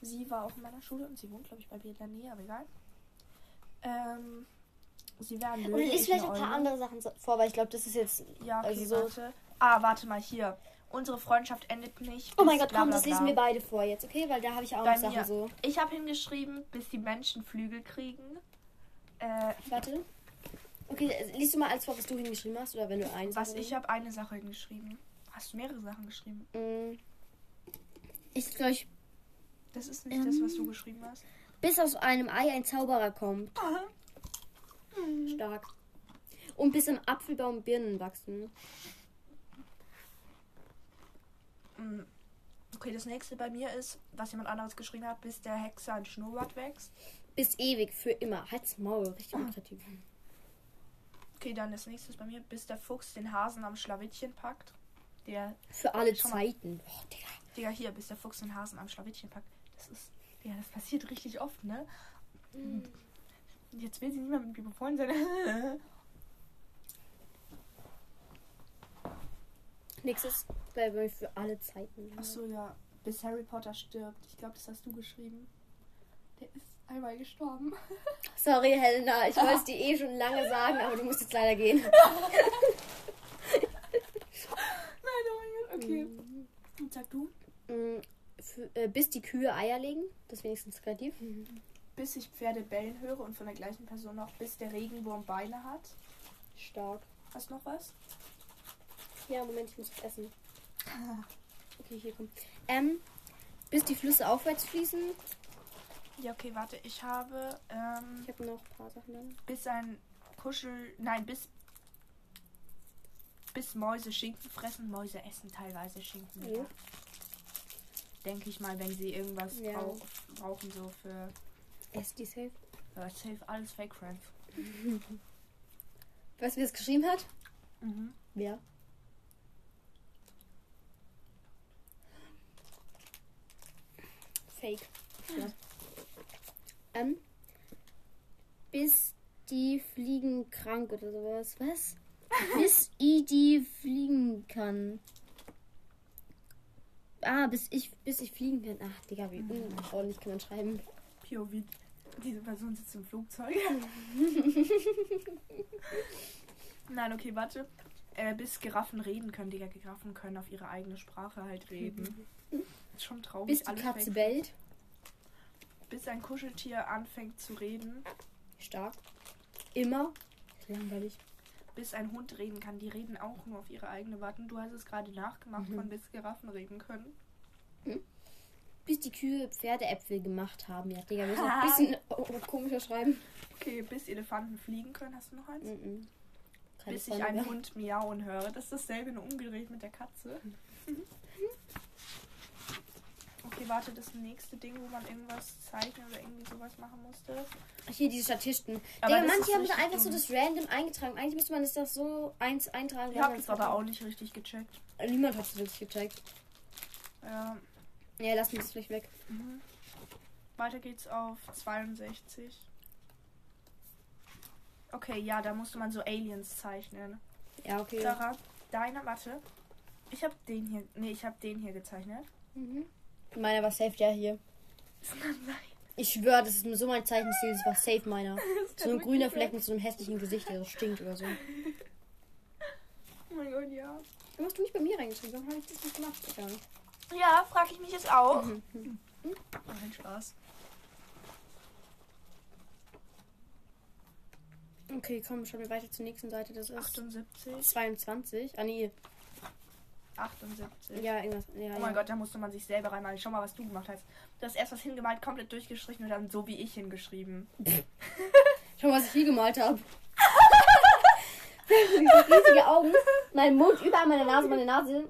Sie war auch in meiner Schule und sie wohnt, glaube ich, bei mir in der Nähe, aber egal. Ähm, sie wäre ein Löwe.
Und lies
ich
vielleicht ein paar
Eule.
andere Sachen vor, weil ich glaube, das ist jetzt.
Ja, okay,
Also so-
warte. Ah, warte mal hier. Unsere Freundschaft endet nicht.
Oh mein Gott,
bla,
komm,
bla,
das lesen wir beide vor jetzt, okay? Weil da habe ich auch noch Sachen so.
Ich habe hingeschrieben, bis die Menschen Flügel kriegen. Äh,
Warte. Okay, liest du mal alles vor, was du hingeschrieben hast, oder wenn du eins
was ich habe eine Sache hingeschrieben. Hast du mehrere Sachen geschrieben?
Mm. Ich glaube, ich,
Das ist nicht das, was du geschrieben hast.
bis aus einem Ei ein Zauberer kommt. *laughs* Stark. Und bis im Apfelbaum Birnen wachsen.
Mm. Okay, das nächste bei mir ist, was jemand anderes geschrieben hat, bis der Hexer ein Schnurrbart wächst.
Bis ewig, für immer. Halt's Maul, richtig unkreativ.
Okay, dann das nächste ist bei mir, bis der Fuchs den Hasen am Schlawittchen packt. Der,
Für alle. Zeiten. Oh, Digga.
Digga, hier, bis der Fuchs den Hasen am Schlawittchen packt. Das ist, ja, das passiert richtig oft, ne? Und Jetzt will sie nicht mehr mit mir befreundet sein. *laughs*
Nächstes bleibe ich für alle Zeiten.
Achso, ja. Bis Harry Potter stirbt. Ich glaube, das hast du geschrieben. Der ist einmal gestorben. *laughs*
Sorry, Helena, ich wollte es *laughs* dir eh schon lange sagen, aber du musst jetzt leider gehen.
Nein, oh mein Gott, okay. Und sag du?
Mm, äh, bis die Kühe Eier legen. Das ist wenigstens kreativ.
Bis ich Pferde bellen höre und von der gleichen Person noch, bis der Regenwurm Beine hat.
Stark.
Hast du noch was?
Ja, Moment, ich muss was essen. *laughs* Okay, hier kommt. Ähm, bis die Flüsse aufwärts fließen.
Ja, okay, warte. Ich habe ähm,
Ich habe noch ein paar Sachen dann.
bis ein Kuschel. Nein, bis. Bis Mäuse Schinken fressen. Mäuse essen teilweise Schinken.
Ja.
Denke ich mal, wenn sie irgendwas
Ja.
brauch, brauchen, so für.
Ess die safe.
Ja, safe, alles Fake Friends.
Weißt du, wer es geschrieben hat?
Mhm.
Wer? Fake. Ja. Ähm, bis die fliegen krank oder sowas. Was? *laughs* bis ich die fliegen kann. Ah, bis ich, bis ich fliegen kann. Ach, Digga, wie unordentlich kann man schreiben.
POV. Diese Person sitzt im Flugzeug. *laughs* Nein, okay, warte. Äh, bis Giraffen reden können. Digga, Giraffen können auf ihre eigene Sprache halt reden. Ist *laughs* schon traurig.
Bis die Katze
Fake
bellt.
Bis ein Kuscheltier anfängt zu reden.
Stark. Immer. Langweilig.
Bis ein Hund reden kann. Die reden auch nur auf ihre eigene Warten. Du hast es gerade nachgemacht
Mhm.
von bis Giraffen reden können.
Bis die Kühe Pferdeäpfel gemacht haben. Ja, Digga, wir müssen ein bisschen *laughs* oh, komischer schreiben.
Okay, bis Elefanten fliegen können. Hast du noch eins?
Mhm.
Bis ich einen
mehr.
Hund miauen höre. Das ist dasselbe, nur umgedreht mit der Katze. Okay, warte, das nächste Ding, wo man irgendwas zeichnen oder irgendwie sowas machen musste.
Hier, diese Statisten.
Aber
Digga, manche haben da einfach so das random eingetragen. Eigentlich müsste man das doch so eins eintragen.
Ich habe es aber auch nicht richtig gecheckt.
Niemand hat es wirklich gecheckt.
Ja.
Ja, lass mich das vielleicht weg.
Mhm. Weiter geht's auf 62. Okay, ja, da musste man so Aliens zeichnen.
Ja, okay.
Sarah, deine, warte. Ich habe den hier, nee, ich habe den hier gezeichnet.
Mhm. Meiner war safe der hier. Ich schwöre, das ist so mein Zeichenstil. Das war safe meiner. *laughs* So ein grüner Fleck mit so einem hässlichen Gesicht, der so stinkt oder so. *laughs*
mein, ja.
Warum hast du nicht bei mir reingeschrieben? Warum habe ich das nicht gemacht? Egal.
Ja, frage ich mich jetzt auch.
Mhm.
Nein, Spaß.
Okay, komm, schauen wir weiter zur nächsten Seite. Das ist
78,
22. Ah, nee.
78.
Ja, irgendwas. Ja,
Oh
ja.
mein Gott, da musste man sich selber reinmalen. Schau mal, was du gemacht hast. Du hast erst was hingemalt, komplett durchgestrichen und dann so wie ich hingeschrieben. *laughs*
Schau mal, was ich hier gemalt habe. *laughs* riesige Augen. Mein Mund überall meine Nase, meine Nase.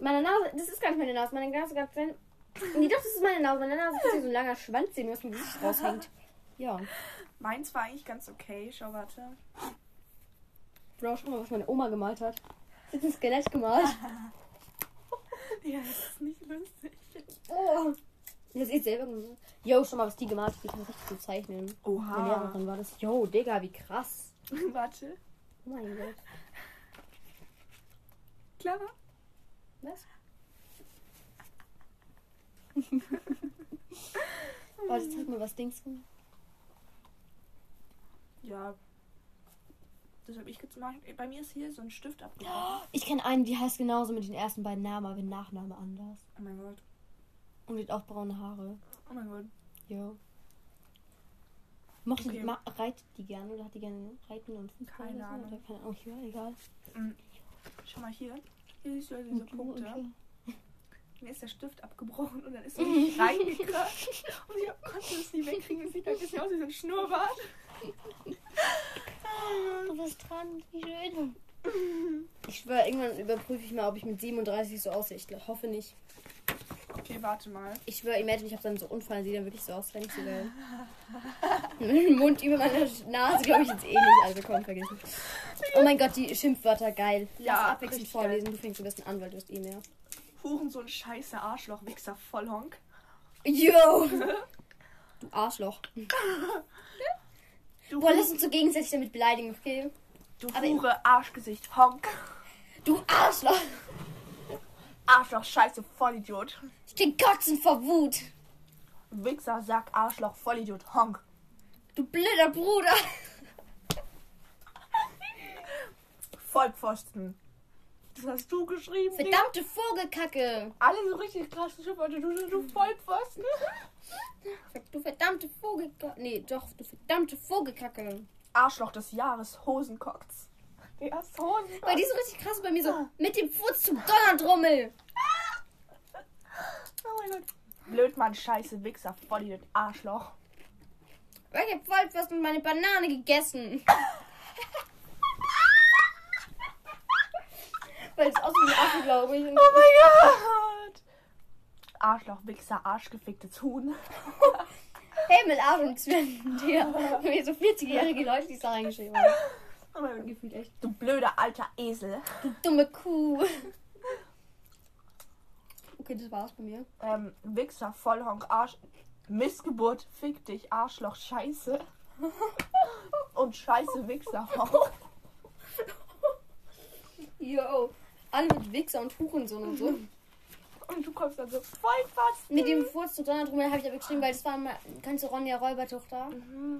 Meine Nase, das ist gar nicht meine Nase. Meine Nase ganz klein. Nee, doch, das ist meine Nase. Meine Nase ist hier so ein langer Schwanz, den aus dem Gesicht raushängt. Ja.
Meins war eigentlich ganz okay. Schau, warte.
Bro, schau mal, was meine Oma gemalt hat. *laughs* Das ist ein Skelett gemalt. *laughs*
Ja, das ist nicht lustig.
Oh. Das ist selber. Yo, schau mal, was die gemalt hat. Die kann richtig gut zeichnen. Meine
Oha.
Lehrerin war das. Yo, Digga, wie krass. *laughs*
warte.
Oh mein Gott.
Clara?
Was? Warte, zeig mal, was denkst du?
Ja. Das habe ich gemacht. Bei mir ist hier so ein Stift abgebrochen.
Ich kenne einen, die heißt genauso mit den ersten beiden Namen, aber den Nachname anders.
Oh mein Gott.
Und die hat auch braune Haare.
Oh mein Gott.
Ja. Mochte
Okay.
ma, reitet die gerne oder hat die gerne Reiten und Fußball
Keine? Ahnung.
Oder keine Ahnung, ja, egal.
Mhm. Schau mal hier. Hier siehst du ja diese Punkte.
und-
Mir ist der Stift abgebrochen und dann ist er nicht *laughs* reingekracht. Und ich konnte es nicht wegkriegen. Es sieht halt ein bisschen aus wie so ein Schnurrbart. *laughs*
Du bist dran, wie schön. Ich schwöre, irgendwann überprüfe ich mal, ob ich mit 37 so aussehe. Ich hoffe nicht.
Okay, warte mal.
Ich schwöre, imagine, ich habe dann so Unfall, sieht dann wirklich so aus, wenn ich so geil. Mit dem Mund über meiner Nase glaube ich jetzt eh nicht. Also komm, vergessen. Oh mein Gott, die Schimpfwörter, geil. Lass
Ja,
abwechselnd vorlesen. Du fängst am besten an, weil du hast eh mehr.
Hurensohn, Scheiße, Arschloch, Wichser, Vollhonk.
Yo! Du Arschloch. *laughs*
Du,
Boah, lass uns so gegenseitig damit beleidigen, okay?
du
aber-
Hure, Arschgesicht, Honk.
Du Arschloch!
Arschloch, Scheiße, Vollidiot.
Ich krieg Kotzen vor Wut.
Wichser, Sack, Arschloch, Vollidiot, Honk.
Du blöder Bruder.
Vollpfosten. Das hast du geschrieben.
Verdammte Vogelkacke.
Alle so richtig krasse Schimpfwörter. Du, du, du Vollpfosten.
Du verdammte Vogelkacke. Nee, doch, du verdammte Vogelkacke.
Arschloch des Jahres, Hosenkotz. Der ist Hosenkotz.
Weil die so richtig krass bei mir so mit dem Fuß zum Donnerdrummel.
Oh mein Gott. Blödmann, Scheiße, Wichser, Vollidiot, Arschloch.
Weil ich hab voll fast mit meine Banane gegessen. Weil es aussieht wie ein Affe, glaube ich.
Oh mein Gott. Arschloch, Wichser, Arschgeficktes Huhn.
Himmel, Arsch und Zwirn. Wie so 40-jährige Leute, die es da reingeschrieben haben.
Oh mein.
Gefühlt echt.
Du blöder alter Esel.
Du dumme Kuh. Okay, das war's bei mir.
Ähm, Wichser, Vollhonk, Arsch. Missgeburt, fick dich, Arschloch, Scheiße. Und Scheiße, Wichser, Honk.
Yo. Alle mit Wichser und Hurensohn und so.
Und du kommst dann so voll fast.
Mit dem Furz zu Donnerdrummel habe ich aber geschrieben, weil das war mal, kannst du Ronja Räubertochter?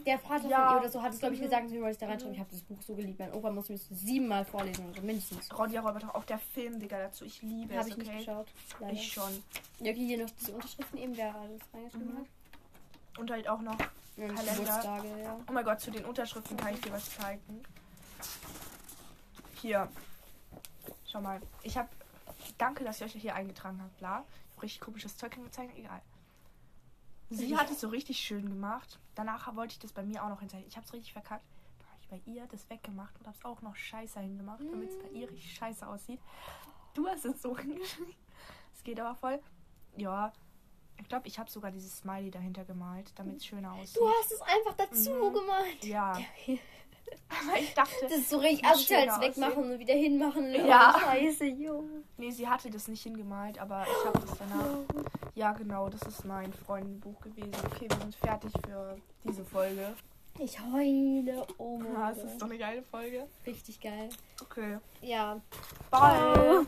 Der Vater
Ja.
von ihr oder so hat es, glaube ich, gesagt, deswegen wollte ich da reinschreiben. Ich habe das Buch so geliebt. Mein Opa musste mir das siebenmal vorlesen, also mindestens.
Ronja Räuber auch der Film, Digga, dazu. Ich liebe
Habe
es,
ich nicht
okay?
geschaut. Leider.
Ich schon.
Ja, okay, hier noch diese Unterschriften eben, wer alles reingeschrieben hat.
Und halt auch noch.
Ja,
Mhm. Kalender.
Ja.
Oh mein Gott, zu den Unterschriften kann ich dir was zeigen. Hier. Schau mal. Ich habe. Danke, dass ihr euch hier eingetragen habt, bla. Ich richtig komisches Zeug hingezeichnet, egal. Sie hat es so richtig schön gemacht. Danach wollte ich das bei mir auch noch hinzeichnen. Ich habe es richtig verkackt. Dann habe ich bei ihr das weggemacht und habe es auch noch scheiße hingemacht, damit es bei ihr richtig scheiße aussieht. Du hast es so *laughs* hingeschrieben. Es geht aber voll. Ja. Ich glaube, ich habe sogar dieses Smiley dahinter gemalt, damit es schöner aussieht.
Du hast es einfach dazu
Mhm.
gemalt.
Ja. Aber ich dachte,
Das ist so richtig das wegmachen
aussehen.
und wieder hinmachen.
Ja.
Scheiße, jo.
nee, sie hatte das nicht hingemalt, aber ich habe das danach. Ja, genau, das ist mein Freundenbuch gewesen. Okay, wir sind fertig für diese Folge.
Ich heule. Oh
Ja,
mein
es ist so eine geile Folge.
Richtig geil.
Okay.
Ja.
Bye.